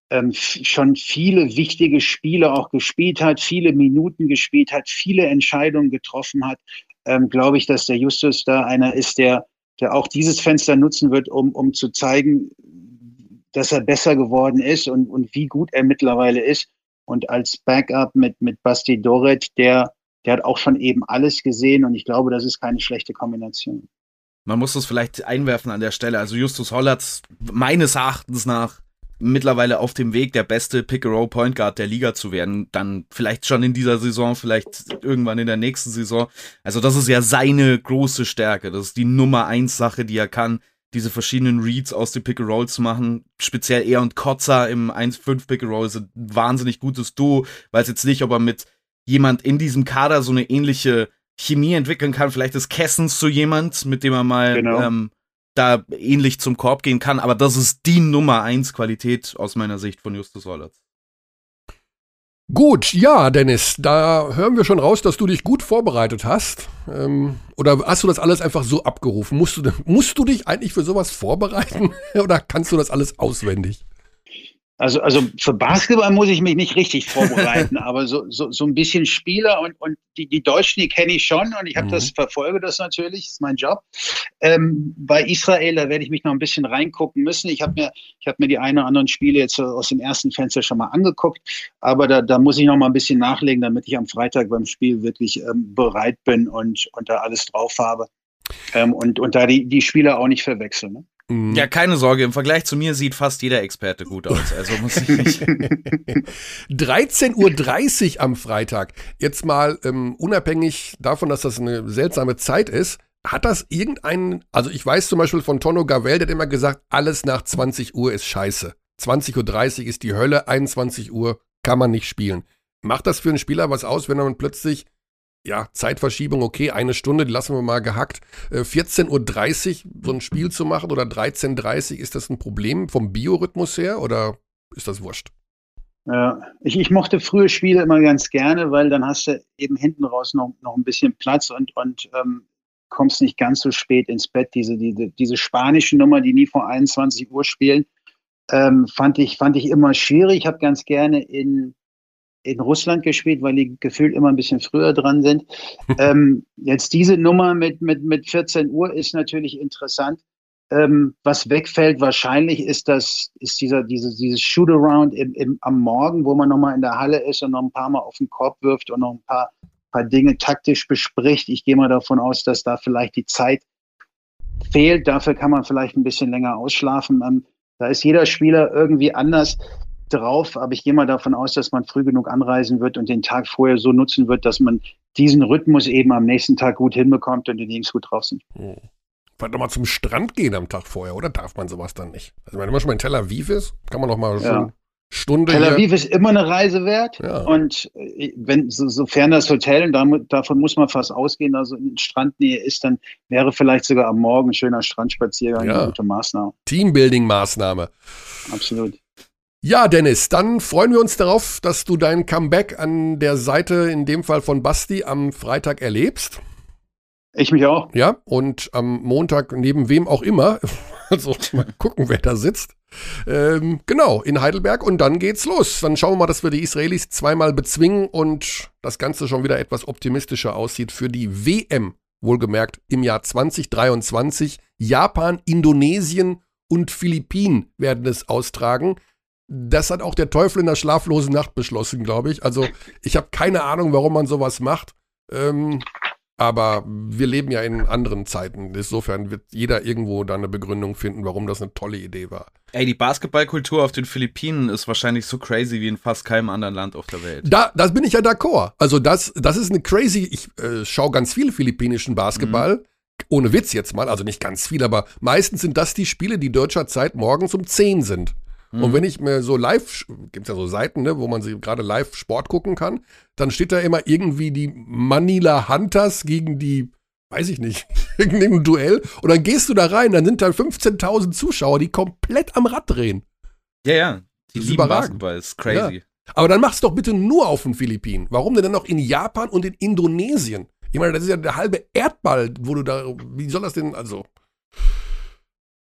ähm, schon viele wichtige Spiele auch gespielt hat, viele Minuten gespielt hat, viele Entscheidungen getroffen hat, ähm, glaube ich, dass der Justus da einer ist, der, der auch dieses Fenster nutzen wird, um, um zu zeigen, dass er besser geworden ist und, und wie gut er mittlerweile ist und als Backup mit, mit Basti Doret, der, der hat auch schon eben alles gesehen und ich glaube, das ist keine schlechte Kombination. Man muss das vielleicht einwerfen an der Stelle. Also Justus Hollatz, meines Erachtens nach, mittlerweile auf dem Weg, der beste Pick-and-Roll-Point Guard der Liga zu werden. Dann vielleicht schon in dieser Saison, vielleicht irgendwann in der nächsten Saison. Also das ist ja seine große Stärke. Das ist die Nummer eins Sache, die er kann diese verschiedenen Reads aus den Pick and Rolls zu machen. Speziell er und Kotzer im 1-5 Pick and Roll sind ein wahnsinnig gutes Duo. Weiß jetzt nicht, ob er mit jemand in diesem Kader so eine ähnliche Chemie entwickeln kann. Vielleicht ist Kessens so jemand, mit dem er mal genau. ähm, da ähnlich zum Korb gehen kann. Aber das ist die Nummer 1 Qualität aus meiner Sicht von Justus Hollatz. Gut, ja, Dennis, da hören wir schon raus, dass du dich gut vorbereitet hast. Ähm, oder hast du das alles einfach so abgerufen? Musst du, musst du dich eigentlich für sowas vorbereiten oder kannst du das alles auswendig? Also, also für Basketball muss ich mich nicht richtig vorbereiten, aber so, so, so ein bisschen Spieler und, und die, die Deutschen, die kenne ich schon und ich habe mhm. das, verfolge das natürlich, ist mein Job. Ähm, bei Israel, da werde ich mich noch ein bisschen reingucken müssen. Ich habe mir, ich habe mir die ein oder anderen Spiele jetzt aus dem ersten Fenster schon mal angeguckt, aber da, da muss ich noch mal ein bisschen nachlegen, damit ich am Freitag beim Spiel wirklich ähm, bereit bin und, und da alles drauf habe. Ähm, und, und da die, die Spieler auch nicht verwechseln. Ne? Mhm. Ja, keine Sorge, im Vergleich zu mir sieht fast jeder Experte gut aus. Also muss ich nicht. 13.30 Uhr am Freitag. Jetzt mal ähm, unabhängig davon, dass das eine seltsame Zeit ist, hat das irgendeinen, also ich weiß zum Beispiel von Tono Gavel, der hat immer gesagt, alles nach 20 Uhr ist scheiße. 20.30 Uhr ist die Hölle, 21 Uhr kann man nicht spielen. Macht das für einen Spieler was aus, wenn man plötzlich ja, Zeitverschiebung, okay, eine Stunde, die lassen wir mal gehackt. Äh, 14.30 Uhr so ein Spiel zu machen oder 13.30 Uhr, ist das ein Problem vom Biorhythmus her oder ist das wurscht? Ja, ich, ich mochte frühe Spiele immer ganz gerne, weil dann hast du eben hinten raus noch, noch ein bisschen Platz und, und ähm, kommst nicht ganz so spät ins Bett. Diese, diese, diese spanische Nummer, die nie vor 21 Uhr spielen, ähm, fand, ich, fand ich immer schwierig. Ich habe ganz gerne in in Russland gespielt, weil die gefühlt immer ein bisschen früher dran sind. ähm, jetzt diese Nummer mit, mit, mit 14 Uhr ist natürlich interessant. Ähm, was wegfällt wahrscheinlich ist das, ist dieser, diese, dieses Shootaround im, im, am Morgen, wo man nochmal in der Halle ist und noch ein paar Mal auf den Korb wirft und noch ein paar, paar Dinge taktisch bespricht. Ich gehe mal davon aus, dass da vielleicht die Zeit fehlt. Dafür kann man vielleicht ein bisschen länger ausschlafen. Ähm, da ist jeder Spieler irgendwie anders drauf, aber ich gehe mal davon aus, dass man früh genug anreisen wird und den Tag vorher so nutzen wird, dass man diesen Rhythmus eben am nächsten Tag gut hinbekommt und die Jungs gut drauf sind. Hm. Vielleicht nochmal zum Strand gehen am Tag vorher, oder darf man sowas dann nicht? Also wenn man schon mal in Tel Aviv ist, kann man noch mal Ja. so Stunde Tel hier. Aviv ist immer eine Reise wert. Ja. Und äh, wenn, so, sofern das Hotel, und damit, davon muss man fast ausgehen, also in Strandnähe ist, dann wäre vielleicht sogar am Morgen ein schöner Strandspaziergang Ja. eine gute Maßnahme. Teambuilding-Maßnahme. Absolut. Ja, Dennis, dann freuen wir uns darauf, dass du dein Comeback an der Seite, in dem Fall von Basti, am Freitag erlebst. Ich mich auch. Ja, und am Montag neben wem auch immer. Also mal gucken, wer da sitzt. Ähm, genau, in Heidelberg und dann geht's los. Dann schauen wir mal, dass wir die Israelis zweimal bezwingen und das Ganze schon wieder etwas optimistischer aussieht für die WM. Wohlgemerkt im Jahr 2023. Japan, Indonesien und Philippinen werden es austragen. Das hat auch der Teufel in der schlaflosen Nacht beschlossen, glaube ich. Also ich habe keine Ahnung, warum man sowas macht. Ähm, aber wir leben ja in anderen Zeiten. Insofern wird jeder irgendwo da eine Begründung finden, warum das eine tolle Idee war. Ey, die Basketballkultur auf den Philippinen ist wahrscheinlich so crazy wie in fast keinem anderen Land auf der Welt. Da, das bin ich ja d'accord. Also das, das ist eine crazy, ich äh, schaue ganz viel philippinischen Basketball. Ohne Witz jetzt mal, also nicht ganz viel, aber meistens sind das die Spiele, die deutscher Zeit morgens um 10 sind. Und wenn ich mir so live, gibt's ja so Seiten, ne, wo man sie gerade live Sport gucken kann, dann steht da immer irgendwie die Manila Hunters gegen die, weiß ich nicht, irgendein Duell. Und dann gehst du da rein, dann sind da 15.000 Zuschauer, die komplett am Rad drehen. Ja, ja. Die Das lieben überragend. Basketball, ist crazy. Aber dann mach's doch bitte nur auf den Philippinen. Warum denn dann noch in Japan und in Indonesien? Ich meine, das ist ja der halbe Erdball, wo du da, wie soll das denn, also,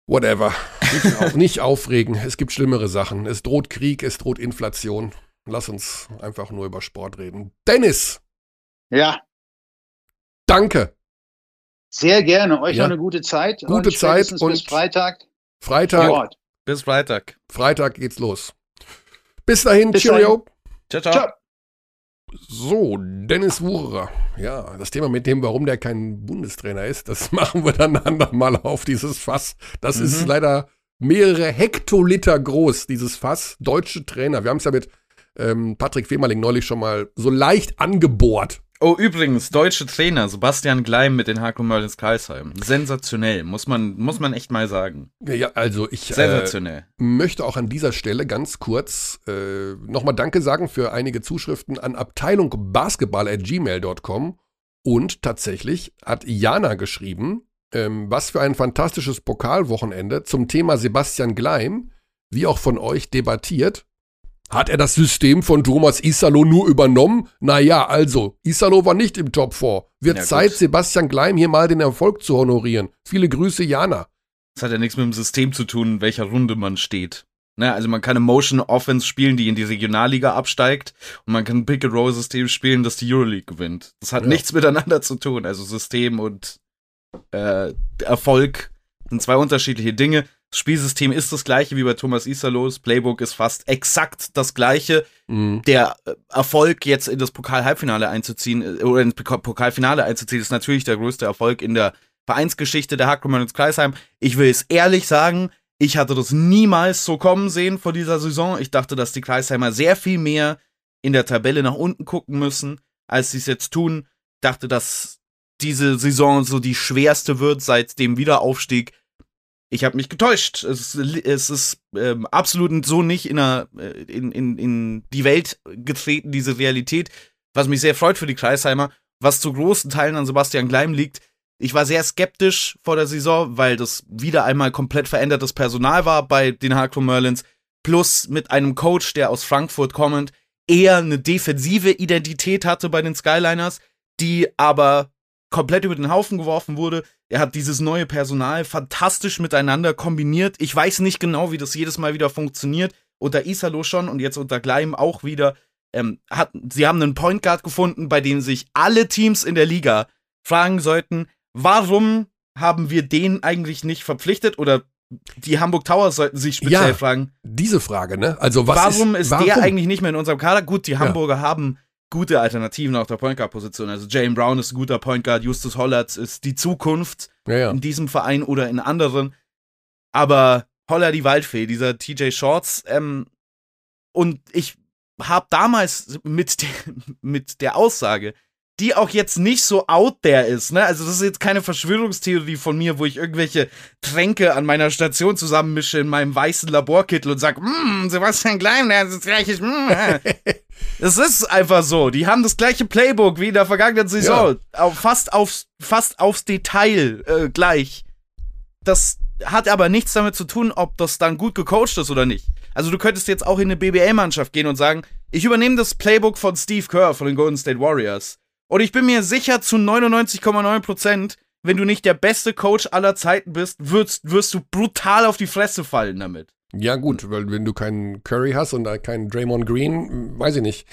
whatever. Nicht, auf, nicht aufregen, es gibt schlimmere Sachen. Es droht Krieg, es droht Inflation. Lass uns einfach nur über Sport reden. Dennis, Ja, danke. sehr gerne. Euch Ja. noch eine gute Zeit. Gute und Zeit bis und- Freitag. Freitag, vor Ort. Bis Freitag. Freitag geht's los. Bis dahin, Bis Cheerio. Ciao, ciao. Ciao. So, Dennis Wucherer. Ja, das Thema mit dem, warum der kein Bundestrainer ist, das machen wir dann andermal auf, dieses Fass. Das Mhm. ist leider mehrere Hektoliter groß, dieses Fass. Deutsche Trainer. Wir haben es ja mit ähm, Patrick Fehmerling neulich schon mal so leicht angebohrt. Oh, übrigens, deutsche Trainer, Sebastian Gleim mit den Haku Merlins Karlsheim. Sensationell, muss man, muss man echt mal sagen. Ja, also ich äh, Sensationell. möchte auch an dieser Stelle ganz kurz äh, nochmal Danke sagen für einige Zuschriften an abteilungbasketball.gmail.com und tatsächlich hat Jana geschrieben, ähm, was für ein fantastisches Pokalwochenende zum Thema Sebastian Gleim, wie auch von euch debattiert. Hat er das System von Thomas Isalo nur übernommen? Naja, also, Isalo war nicht im Top 4. Wird Ja, gut. Zeit, Sebastian Gleim hier mal den Erfolg zu honorieren. Viele Grüße, Jana. Das hat ja nichts mit dem System zu tun, in welcher Runde man steht. Ne, also man kann eine Motion Offense spielen, die in die Regionalliga absteigt und man kann ein Pick-and-Roll-System spielen, das die Euroleague gewinnt. Das hat Ja. nichts miteinander zu tun. Also System und äh, Erfolg sind zwei unterschiedliche Dinge. Das Spielsystem ist das gleiche wie bei Thomas Isalos. Playbook ist fast exakt das gleiche. Mhm. Der äh, Erfolg, jetzt in das Pokal-Halbfinale einzuziehen, äh, oder ins Poka- Pokalfinale einzuziehen, ist natürlich der größte Erfolg in der Vereinsgeschichte der Hackroman ins Kreisheim. Ich will es ehrlich sagen, ich hatte das niemals so kommen sehen vor dieser Saison. Ich dachte, dass die Kreisheimer sehr viel mehr in der Tabelle nach unten gucken müssen, als sie es jetzt tun. Dachte, dass diese Saison so die schwerste wird seit dem Wiederaufstieg. Ich habe mich getäuscht. Es, es ist ähm, absolut so nicht in, der, äh, in, in, in die Welt getreten, diese Realität, was mich sehr freut für die Kreisheimer, was zu großen Teilen an Sebastian Gleim liegt. Ich war sehr skeptisch vor der Saison, weil das wieder einmal komplett verändertes Personal war bei den Hardcore Merlins, plus mit einem Coach, der aus Frankfurt kommend eher eine defensive Identität hatte bei den Skyliners, die aber komplett über den Haufen geworfen wurde. Er hat dieses neue Personal fantastisch miteinander kombiniert. Ich weiß nicht genau, wie das jedes Mal wieder funktioniert. Unter Isalo schon und jetzt unter Gleim auch wieder. Ähm, hat, sie haben einen Point Guard gefunden, bei dem sich alle Teams in der Liga fragen sollten, warum haben wir den eigentlich nicht verpflichtet? Oder die Hamburg Towers sollten sich speziell Ja. fragen, Diese Frage, ne? Also was warum ist, ist, warum? der eigentlich nicht mehr in unserem Kader? Gut, die Hamburger haben gute Alternativen auf der Point Guard Position. Also Jane Brown ist ein guter Point Guard, Justus Hollatz ist die Zukunft Ja, ja. in diesem Verein oder in anderen. Aber Holler die Waldfee, dieser TJ Shorts, ähm, und ich habe damals mit der, mit der Aussage, die auch jetzt nicht so out there ist, ne? Also das ist jetzt keine Verschwörungstheorie von mir, wo ich irgendwelche Tränke an meiner Station zusammenmische in meinem weißen Laborkittel und sag, mm, Sebastian Klein, der ist das gleiche. Es ist einfach so. Die haben das gleiche Playbook wie in der vergangenen Saison. Ja. Fast aufs, fast aufs Detail äh, gleich. Das hat aber nichts damit zu tun, ob das dann gut gecoacht ist oder nicht. Also du könntest jetzt auch in eine BBL-Mannschaft gehen und sagen, ich übernehme das Playbook von Steve Kerr von den Golden State Warriors. Und ich bin mir sicher zu 99,9%, wenn du nicht der beste Coach aller Zeiten bist, wirst, wirst du brutal auf die Fresse fallen damit. Ja, gut, weil wenn du keinen Curry hast und keinen Draymond Green, weiß ich nicht.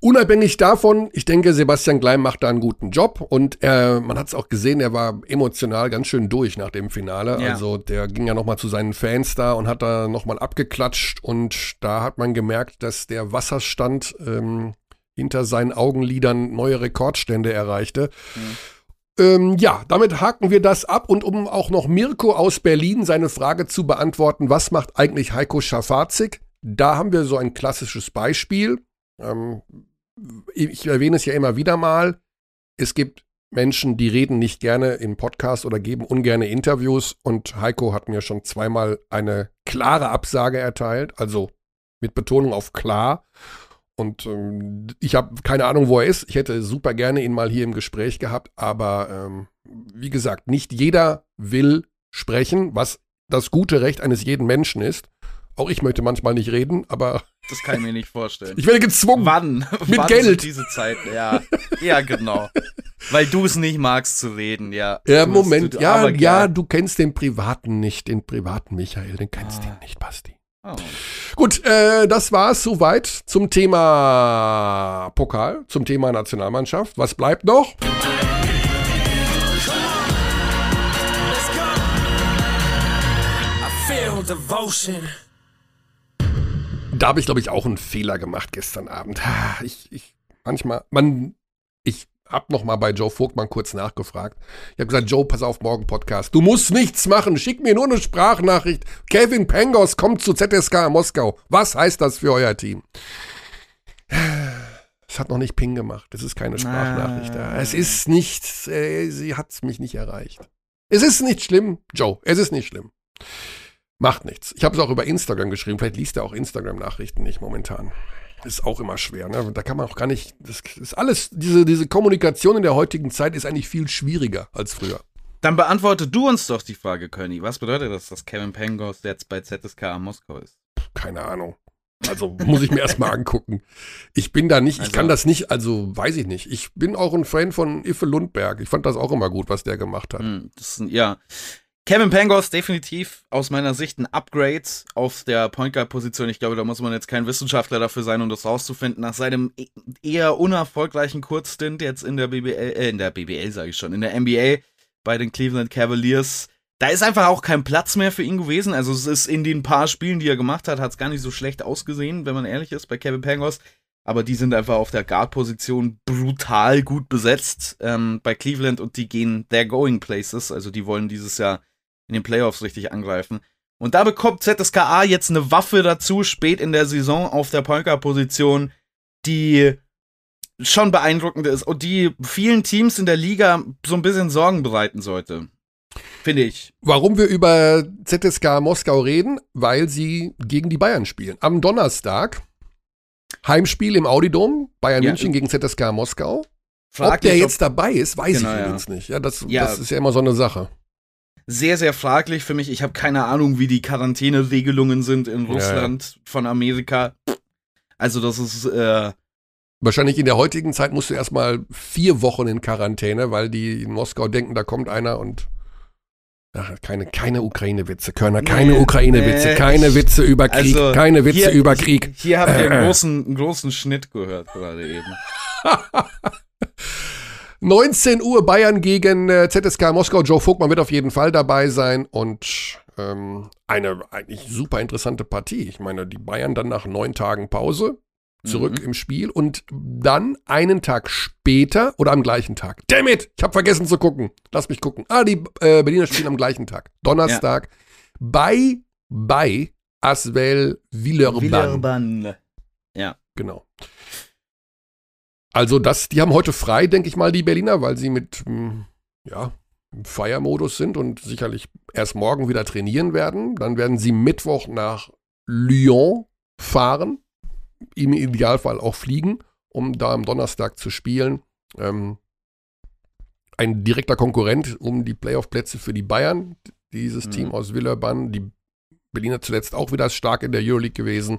Unabhängig davon, ich denke, Sebastian Gleim macht da einen guten Job und er, man hat es auch gesehen, er war emotional ganz schön durch nach dem Finale. Ja. Also der ging ja nochmal zu seinen Fans da und hat da nochmal abgeklatscht und da hat man gemerkt, dass der Wasserstand ähm, hinter seinen Augenlidern neue Rekordstände erreichte. Mhm. Ähm, ja, damit haken wir das ab und um auch noch Mirko aus Berlin seine Frage zu beantworten, was macht eigentlich Heiko Schafazik? Da haben wir so ein klassisches Beispiel. Ähm, ich erwähne es ja immer wieder mal. Es gibt Menschen, die reden nicht gerne im Podcast oder geben ungerne Interviews und Heiko hat mir schon zweimal eine klare Absage erteilt, also mit Betonung auf klar. Und ähm, ich habe keine Ahnung, wo er ist. Ich hätte super gerne ihn mal hier im Gespräch gehabt, aber ähm, wie gesagt, nicht jeder will sprechen, was das gute Recht eines jeden Menschen ist. Auch ich möchte manchmal nicht reden, aber. Das kann ich mir nicht vorstellen. Ich werde gezwungen. Wann? Mit Wann Geld. diese Zeit, ja. Ja, genau. Weil du es nicht magst zu reden, ja. Ja, Moment, du, ja, ja, du kennst den Privaten nicht, den privaten Michael, den kennst ah. du nicht, Basti. Oh. Gut, äh, das war's soweit zum Thema Pokal, zum Thema Nationalmannschaft. Was bleibt noch? Da habe ich, glaube ich, auch einen Fehler gemacht gestern Abend. Ich, ich, manchmal, man, ich hab noch mal bei Joe Vogtmann kurz nachgefragt. Ich habe gesagt, Joe, pass auf, morgen Podcast. Du musst nichts machen. Schick mir nur eine Sprachnachricht. Kevin Pengos kommt zu ZSK Moskau. Was heißt das für euer Team? Es hat noch nicht Ping gemacht. Es ist keine Sprachnachricht da. Es ist nicht, äh, sie hat mich nicht erreicht. Es ist nicht schlimm, Joe. Es ist nicht schlimm. Macht nichts. Ich habe es auch über Instagram geschrieben. Vielleicht liest er auch Instagram-Nachrichten nicht momentan ist auch immer schwer. Ne? Da kann man auch gar nicht. Das ist alles, diese, diese Kommunikation in der heutigen Zeit ist eigentlich viel schwieriger als früher. Dann beantworte du uns doch die Frage, König. Was bedeutet das, dass Kevin Pengos jetzt bei ZSK Moskau ist? Keine Ahnung. Also muss ich mir erstmal angucken. Ich bin da nicht, ich kann also das nicht, also weiß ich nicht. Ich bin auch ein Fan von Iffe Lundberg. Ich fand das auch immer gut, was der gemacht hat. Hm, das, ja. Kevin Pangos definitiv aus meiner Sicht ein Upgrade auf der Point Guard Position. Ich glaube, da muss man jetzt kein Wissenschaftler dafür sein, um das rauszufinden. Nach seinem e-, eher unerfolgreichen Kurzstint jetzt in der BBL, äh, in der BBL sage ich schon, in der NBA bei den Cleveland Cavaliers. Da ist einfach auch kein Platz mehr für ihn gewesen. Also es ist in den paar Spielen, die er gemacht hat, hat es gar nicht so schlecht ausgesehen, wenn man ehrlich ist, bei Kevin Pangos. Aber die sind einfach auf der Guard-Position brutal gut besetzt ähm, bei Cleveland und die gehen, they're going places. Also die wollen dieses Jahr in den Playoffs richtig angreifen. Und da bekommt ZSKA jetzt eine Waffe dazu, spät in der Saison auf der Polka-Position, die schon beeindruckend ist und die vielen Teams in der Liga so ein bisschen Sorgen bereiten sollte. Finde ich. Warum wir über ZSK Moskau reden? Weil sie gegen die Bayern spielen. Am Donnerstag Heimspiel im Audidom, Bayern ja. München gegen ZSK Moskau. Frag ob der jetzt dabei ist, weiß genau, ich übrigens ja. nicht. Ja das, ja. das ist ja immer so eine Sache sehr, sehr fraglich für mich. Ich habe keine Ahnung, wie die Quarantäneregelungen sind in Russland ja, ja. von Amerika. Also das ist äh, Wahrscheinlich in der heutigen Zeit musst du erstmal vier Wochen in Quarantäne, weil die in Moskau denken, da kommt einer und Ach, keine, keine Ukraine-Witze, Körner, keine nee, Ukraine-Witze, nee, keine Witze über Krieg, also keine Witze hier, über Krieg. Hier habt ihr einen großen, einen großen Schnitt gehört gerade eben. 19 Uhr Bayern gegen äh, ZSK Moskau. Joe Vogtmann wird auf jeden Fall dabei sein und ähm, eine eigentlich super interessante Partie. Ich meine, die Bayern dann nach neun Tagen Pause zurück mhm. im Spiel und dann einen Tag später oder am gleichen Tag. Damn it! Ich habe vergessen zu gucken. Lass mich gucken. Ah, die äh, Berliner spielen am gleichen Tag. Donnerstag ja. bei bei Aswell Villeurbanne. Villeurbanne. Ja. Genau. Also das, die haben heute frei, denke ich mal, die Berliner, weil sie mit, hm, ja, im Feiermodus sind und sicherlich erst morgen wieder trainieren werden. Dann werden sie Mittwoch nach Lyon fahren, im Idealfall auch fliegen, um da am Donnerstag zu spielen. Ähm, ein direkter Konkurrent um die Playoff-Plätze für die Bayern, dieses Mhm. Team aus Villeurbanne. Die Berliner zuletzt auch wieder stark in der Euroleague gewesen.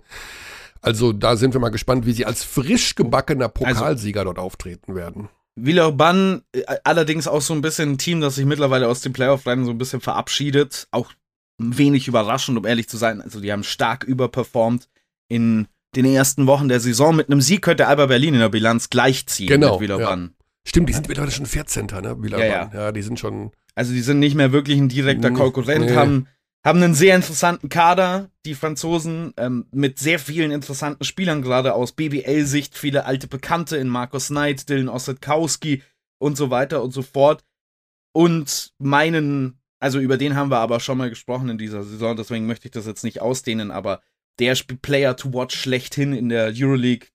Also da sind wir mal gespannt, wie sie als frisch gebackener Pokalsieger dort auftreten werden. Villeurbanne äh, allerdings auch so ein bisschen ein Team, das sich mittlerweile aus dem Playoff-Rennen so ein bisschen verabschiedet. Auch wenig überraschend, um ehrlich zu sein. Also die haben stark überperformt in den ersten Wochen der Saison. Mit einem Sieg könnte Alba Berlin in der Bilanz gleichziehen Genau, mit Villeurbanne. Stimmt, die sind mittlerweile schon 14. Ne? Villeurbanne. Ja, die sind schon. Also die sind nicht mehr wirklich ein direkter Konkurrent, nee. haben, haben einen sehr interessanten Kader, die Franzosen, ähm, mit sehr vielen interessanten Spielern, gerade aus BBL-Sicht, viele alte Bekannte in Markus Knight, Dylan Ossetkowski und so weiter und so fort. Und meinen, also über den haben wir aber schon mal gesprochen in dieser Saison, deswegen möchte ich das jetzt nicht ausdehnen, aber der Player to watch schlechthin in der Euroleague,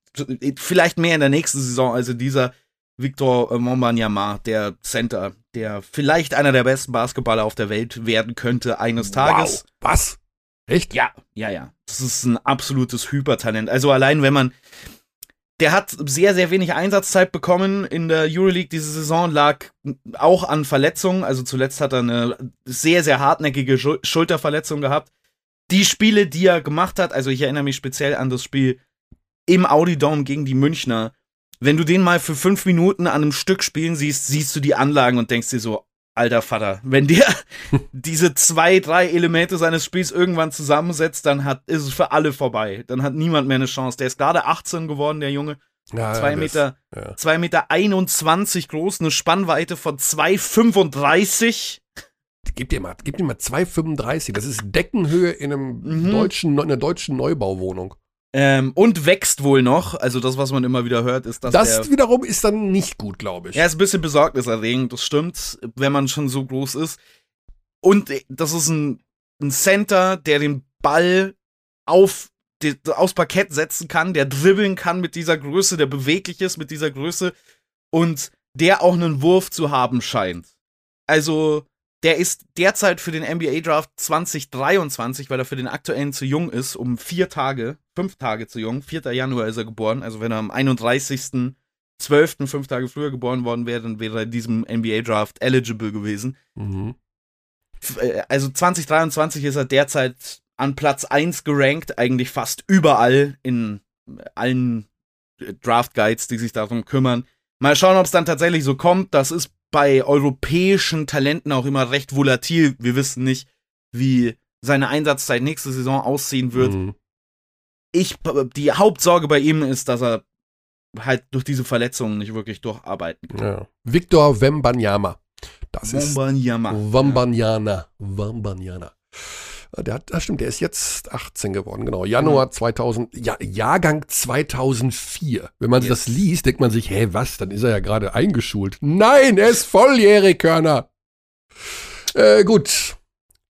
vielleicht mehr in der nächsten Saison als in dieser, Victor Montbanyama, der Center, der vielleicht einer der besten Basketballer auf der Welt werden könnte eines Tages. Wow. Was? Echt? Ja, ja, ja. Das ist ein absolutes Hypertalent. Also allein wenn man der hat sehr, sehr wenig Einsatzzeit bekommen in der Euroleague diese Saison, lag auch an Verletzungen. Also zuletzt hat er eine sehr, sehr hartnäckige Schul- Schulterverletzung gehabt. Die Spiele, die er gemacht hat, also ich erinnere mich speziell an das Spiel im Audi Dome gegen die Münchner. Wenn du den mal für fünf Minuten an einem Stück spielen siehst, siehst du die Anlagen und denkst dir so, alter Vater, wenn der diese zwei, drei Elemente seines Spiels irgendwann zusammensetzt, dann hat, ist es für alle vorbei. Dann hat niemand mehr eine Chance. Der ist gerade 18 geworden, der Junge. Ja, Zwei das- Meter, ja. zwei Meter 21 groß, eine Spannweite von 2,35. Gib dir mal, gib dir mal 2,35. Das ist Deckenhöhe in einem Mhm. deutschen, in einer deutschen Neubauwohnung. Ähm, und wächst wohl noch. Also das, was man immer wieder hört, ist, dass Das der wiederum ist dann nicht gut, glaube ich. Er ist ein bisschen besorgniserregend, das stimmt, wenn man schon so groß ist. Und äh, das ist ein, ein Center, der den Ball auf die, aufs Parkett setzen kann, der dribbeln kann mit dieser Größe, der beweglich ist mit dieser Größe und der auch einen Wurf zu haben scheint. Also, der ist derzeit für den NBA Draft 2023, weil er für den aktuellen zu jung ist, um vier Tage, fünf Tage zu jung. 4. Januar ist er geboren, also wenn er am 31. 12. fünf Tage früher geboren worden wäre, dann wäre er in diesem NBA Draft eligible gewesen. Mhm. Äh, Also 2023 ist er derzeit an Platz 1 gerankt, eigentlich fast überall in allen äh, Draft Guides, die sich darum kümmern. Mal schauen, ob es dann tatsächlich so kommt. Das ist bei europäischen Talenten auch immer recht volatil. Wir wissen nicht, wie seine Einsatzzeit nächste Saison aussehen wird. Mhm. Ich, die Hauptsorge bei ihm ist, dass er halt durch diese Verletzungen nicht wirklich durcharbeiten kann. Ja. Victor Wembanyama. Das ist Wembanyama. Wembanyama. Wembanyama. Der hat, das stimmt, der ist jetzt 18 geworden, genau. Januar 2000, ja, Jahrgang 2004. Wenn man Yes. das liest, denkt man sich, hä, was? Dann ist er ja gerade eingeschult. Nein, er ist volljährig, Körner. Äh, gut.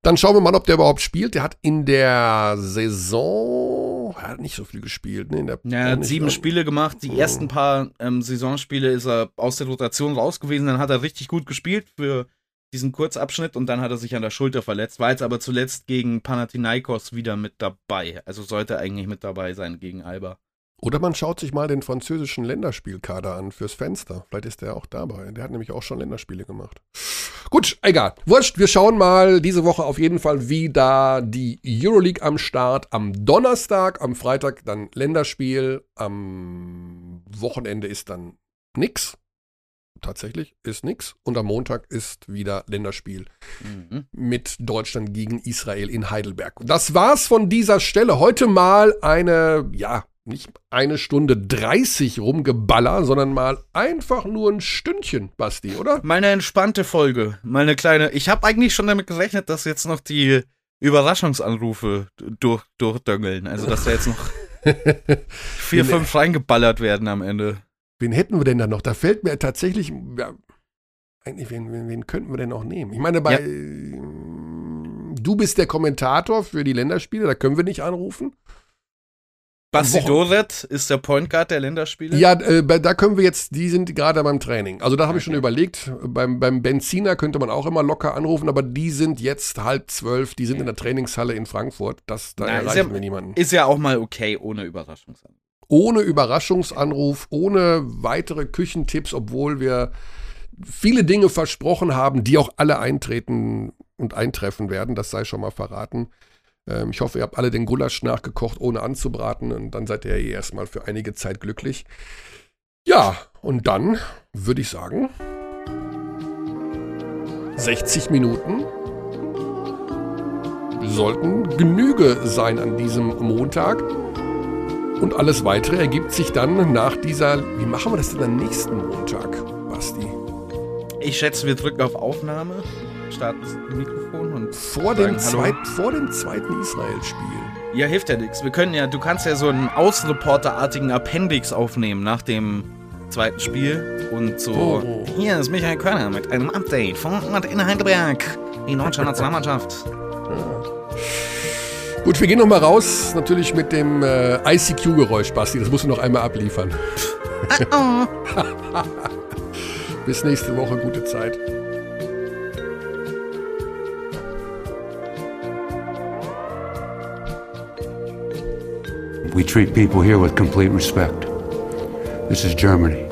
Dann schauen wir mal, ob der überhaupt spielt. Der hat in der Saison, er hat nicht so viel gespielt, ne? In der, Ja, er hat sieben lang. Spiele gemacht. Die Mhm. ersten paar ähm, Saisonspiele ist er aus der Rotation raus gewesen. Dann hat er richtig gut gespielt für diesen Kurzabschnitt und dann hat er sich an der Schulter verletzt. War jetzt aber zuletzt gegen Panathinaikos wieder mit dabei. Also sollte eigentlich mit dabei sein gegen Alba. Oder man schaut sich mal den französischen Länderspielkader an fürs Fenster. Vielleicht ist der auch dabei. Der hat nämlich auch schon Länderspiele gemacht. Gut, egal. Wurscht, wir schauen mal diese Woche auf jeden Fall, wie da die Euroleague am Start. Am Donnerstag, am Freitag dann Länderspiel. Am Wochenende ist dann nix. Tatsächlich ist nix. Und am Montag ist wieder Länderspiel Mhm. mit Deutschland gegen Israel in Heidelberg. Und Das war's von dieser Stelle. Heute mal eine, ja, nicht eine Stunde 30 rumgeballer, sondern mal einfach nur ein Stündchen, Basti, oder? Mal eine entspannte Folge. Mal eine kleine. Ich habe eigentlich schon damit gerechnet, dass jetzt noch die Überraschungsanrufe durch, durchdöngeln. Also, dass da jetzt noch vier, fünf reingeballert werden am Ende. Wen hätten wir denn da noch? Da fällt mir tatsächlich, ja, eigentlich, wen, wen, wen könnten wir denn noch nehmen? Ich meine, bei, Ja. du bist der Kommentator für die Länderspiele, da können wir nicht anrufen. Basti Doret ist der Point Guard der Länderspiele. Ja, äh, da können wir jetzt, die sind gerade beim Training. Also da habe ich schon überlegt, beim, beim Benziner könnte man auch immer locker anrufen, aber die sind jetzt halb zwölf, die sind in der Trainingshalle in Frankfurt. Das, da Na, ist erreichen ja- wir niemanden. Ist ja auch mal okay ohne Überraschungsanruf. Ohne Überraschungsanruf, ohne weitere Küchentipps, obwohl wir viele Dinge versprochen haben, die auch alle eintreten und eintreffen werden. Das sei schon mal verraten. Ähm, ich hoffe, ihr habt alle den Gulasch nachgekocht, ohne anzubraten. Und dann seid ihr eh erstmal für einige Zeit glücklich. Ja, und dann würde ich sagen, 60 Minuten sollten Genüge sein an diesem Montag. Und alles weitere ergibt sich dann nach dieser. Wie machen wir das denn am nächsten Montag, Basti? Ich schätze, wir drücken auf Aufnahme, starten das Mikrofon und Vor dem, zweit, vor dem zweiten Israel-Spiel. Ja, hilft ja nichts. Wir können ja, du kannst ja so einen Ausreporterartigen Appendix aufnehmen nach dem zweiten Spiel und so. Oh. Hier ist Michael Körner mit einem Update von Ort in Heidelberg, die deutsche Nationalmannschaft. Gut, wir gehen noch mal raus, natürlich mit dem äh, ICQ-Geräusch, Basti. Das musst du noch einmal abliefern. Bis nächste Woche, gute Zeit. We treat people here with complete respect. This is Germany.